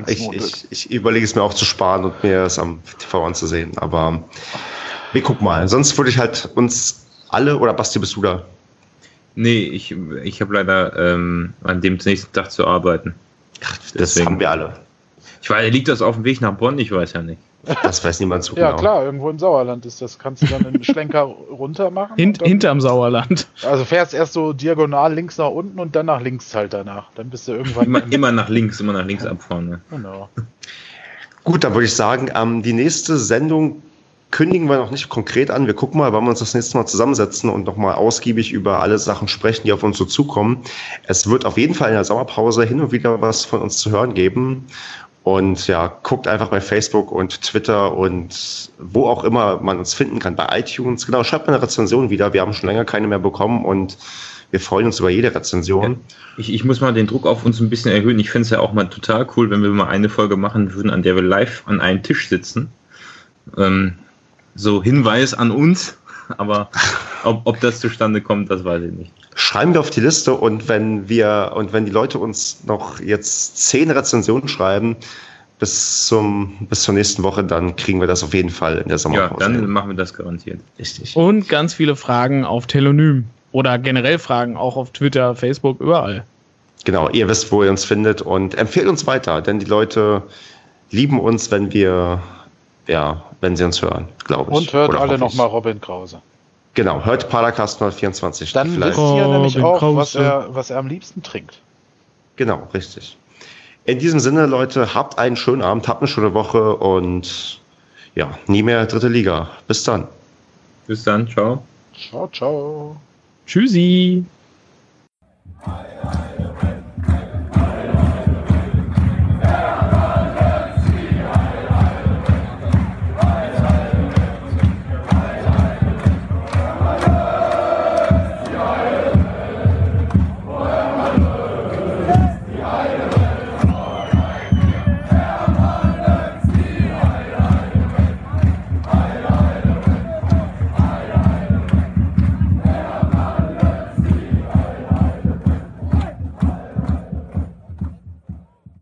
Ich, ich, ich, überlege es mir auch zu sparen und mir es am TV anzusehen. Aber wir gucken mal. Sonst würde ich halt uns alle, oder Basti, bist du da?
Nee, ich, ich habe leider ähm, an dem nächsten Tag zu arbeiten.
Ach, das Deswegen. haben wir alle.
Ich weiß, liegt das auf dem Weg nach Bonn? Ich weiß ja nicht.
Das weiß niemand so
genau. Ja, klar, irgendwo im Sauerland ist das. Kannst du dann einen Schlenker runter machen?
Hint, dann, hinterm Sauerland.
Also fährst erst so diagonal links nach unten und dann nach links halt danach. Dann bist du irgendwann.
Immer, immer nach links, immer nach links abfahren. Ne? Genau.
Gut, dann würde ich sagen, ähm, die nächste Sendung kündigen wir noch nicht konkret an. Wir gucken mal, wann wir uns das nächste Mal zusammensetzen und nochmal ausgiebig über alle Sachen sprechen, die auf uns so zukommen. Es wird auf jeden Fall in der Sommerpause hin und wieder was von uns zu hören geben. Und ja, guckt einfach bei Facebook und Twitter und wo auch immer man uns finden kann, bei iTunes. Genau, schreibt mal eine Rezension wieder. Wir haben schon länger keine mehr bekommen und wir freuen uns über jede Rezension.
Ich, ich muss mal den Druck auf uns ein bisschen erhöhen. Ich finde es ja auch mal total cool, wenn wir mal eine Folge machen würden, an der wir live an einem Tisch sitzen. Ähm, so Hinweis an uns, aber ob, ob das zustande kommt, das weiß ich nicht.
Schreiben wir auf die Liste und wenn wir und wenn die Leute uns noch jetzt zehn Rezensionen schreiben bis zum bis zur nächsten Woche, dann kriegen wir das auf jeden Fall in der Sommerpause.
Ja, dann machen wir das garantiert.
Richtig. Und ganz viele Fragen auf Telonym oder generell Fragen auch auf Twitter, Facebook, überall.
Genau, ihr wisst, wo ihr uns findet und empfehlt uns weiter, denn die Leute lieben uns, wenn wir ja, wenn sie uns hören, glaube ich.
Und hört Oder alle nochmal Robin Krause.
Genau, hört Paracast 024.
Dann vielleicht. wisst ihr nämlich auch, was er, was er am liebsten trinkt.
Genau, richtig. In diesem Sinne, Leute, habt einen schönen Abend, habt eine schöne Woche und ja, nie mehr dritte Liga. Bis dann.
Bis dann, ciao.
Ciao, ciao.
Tschüssi.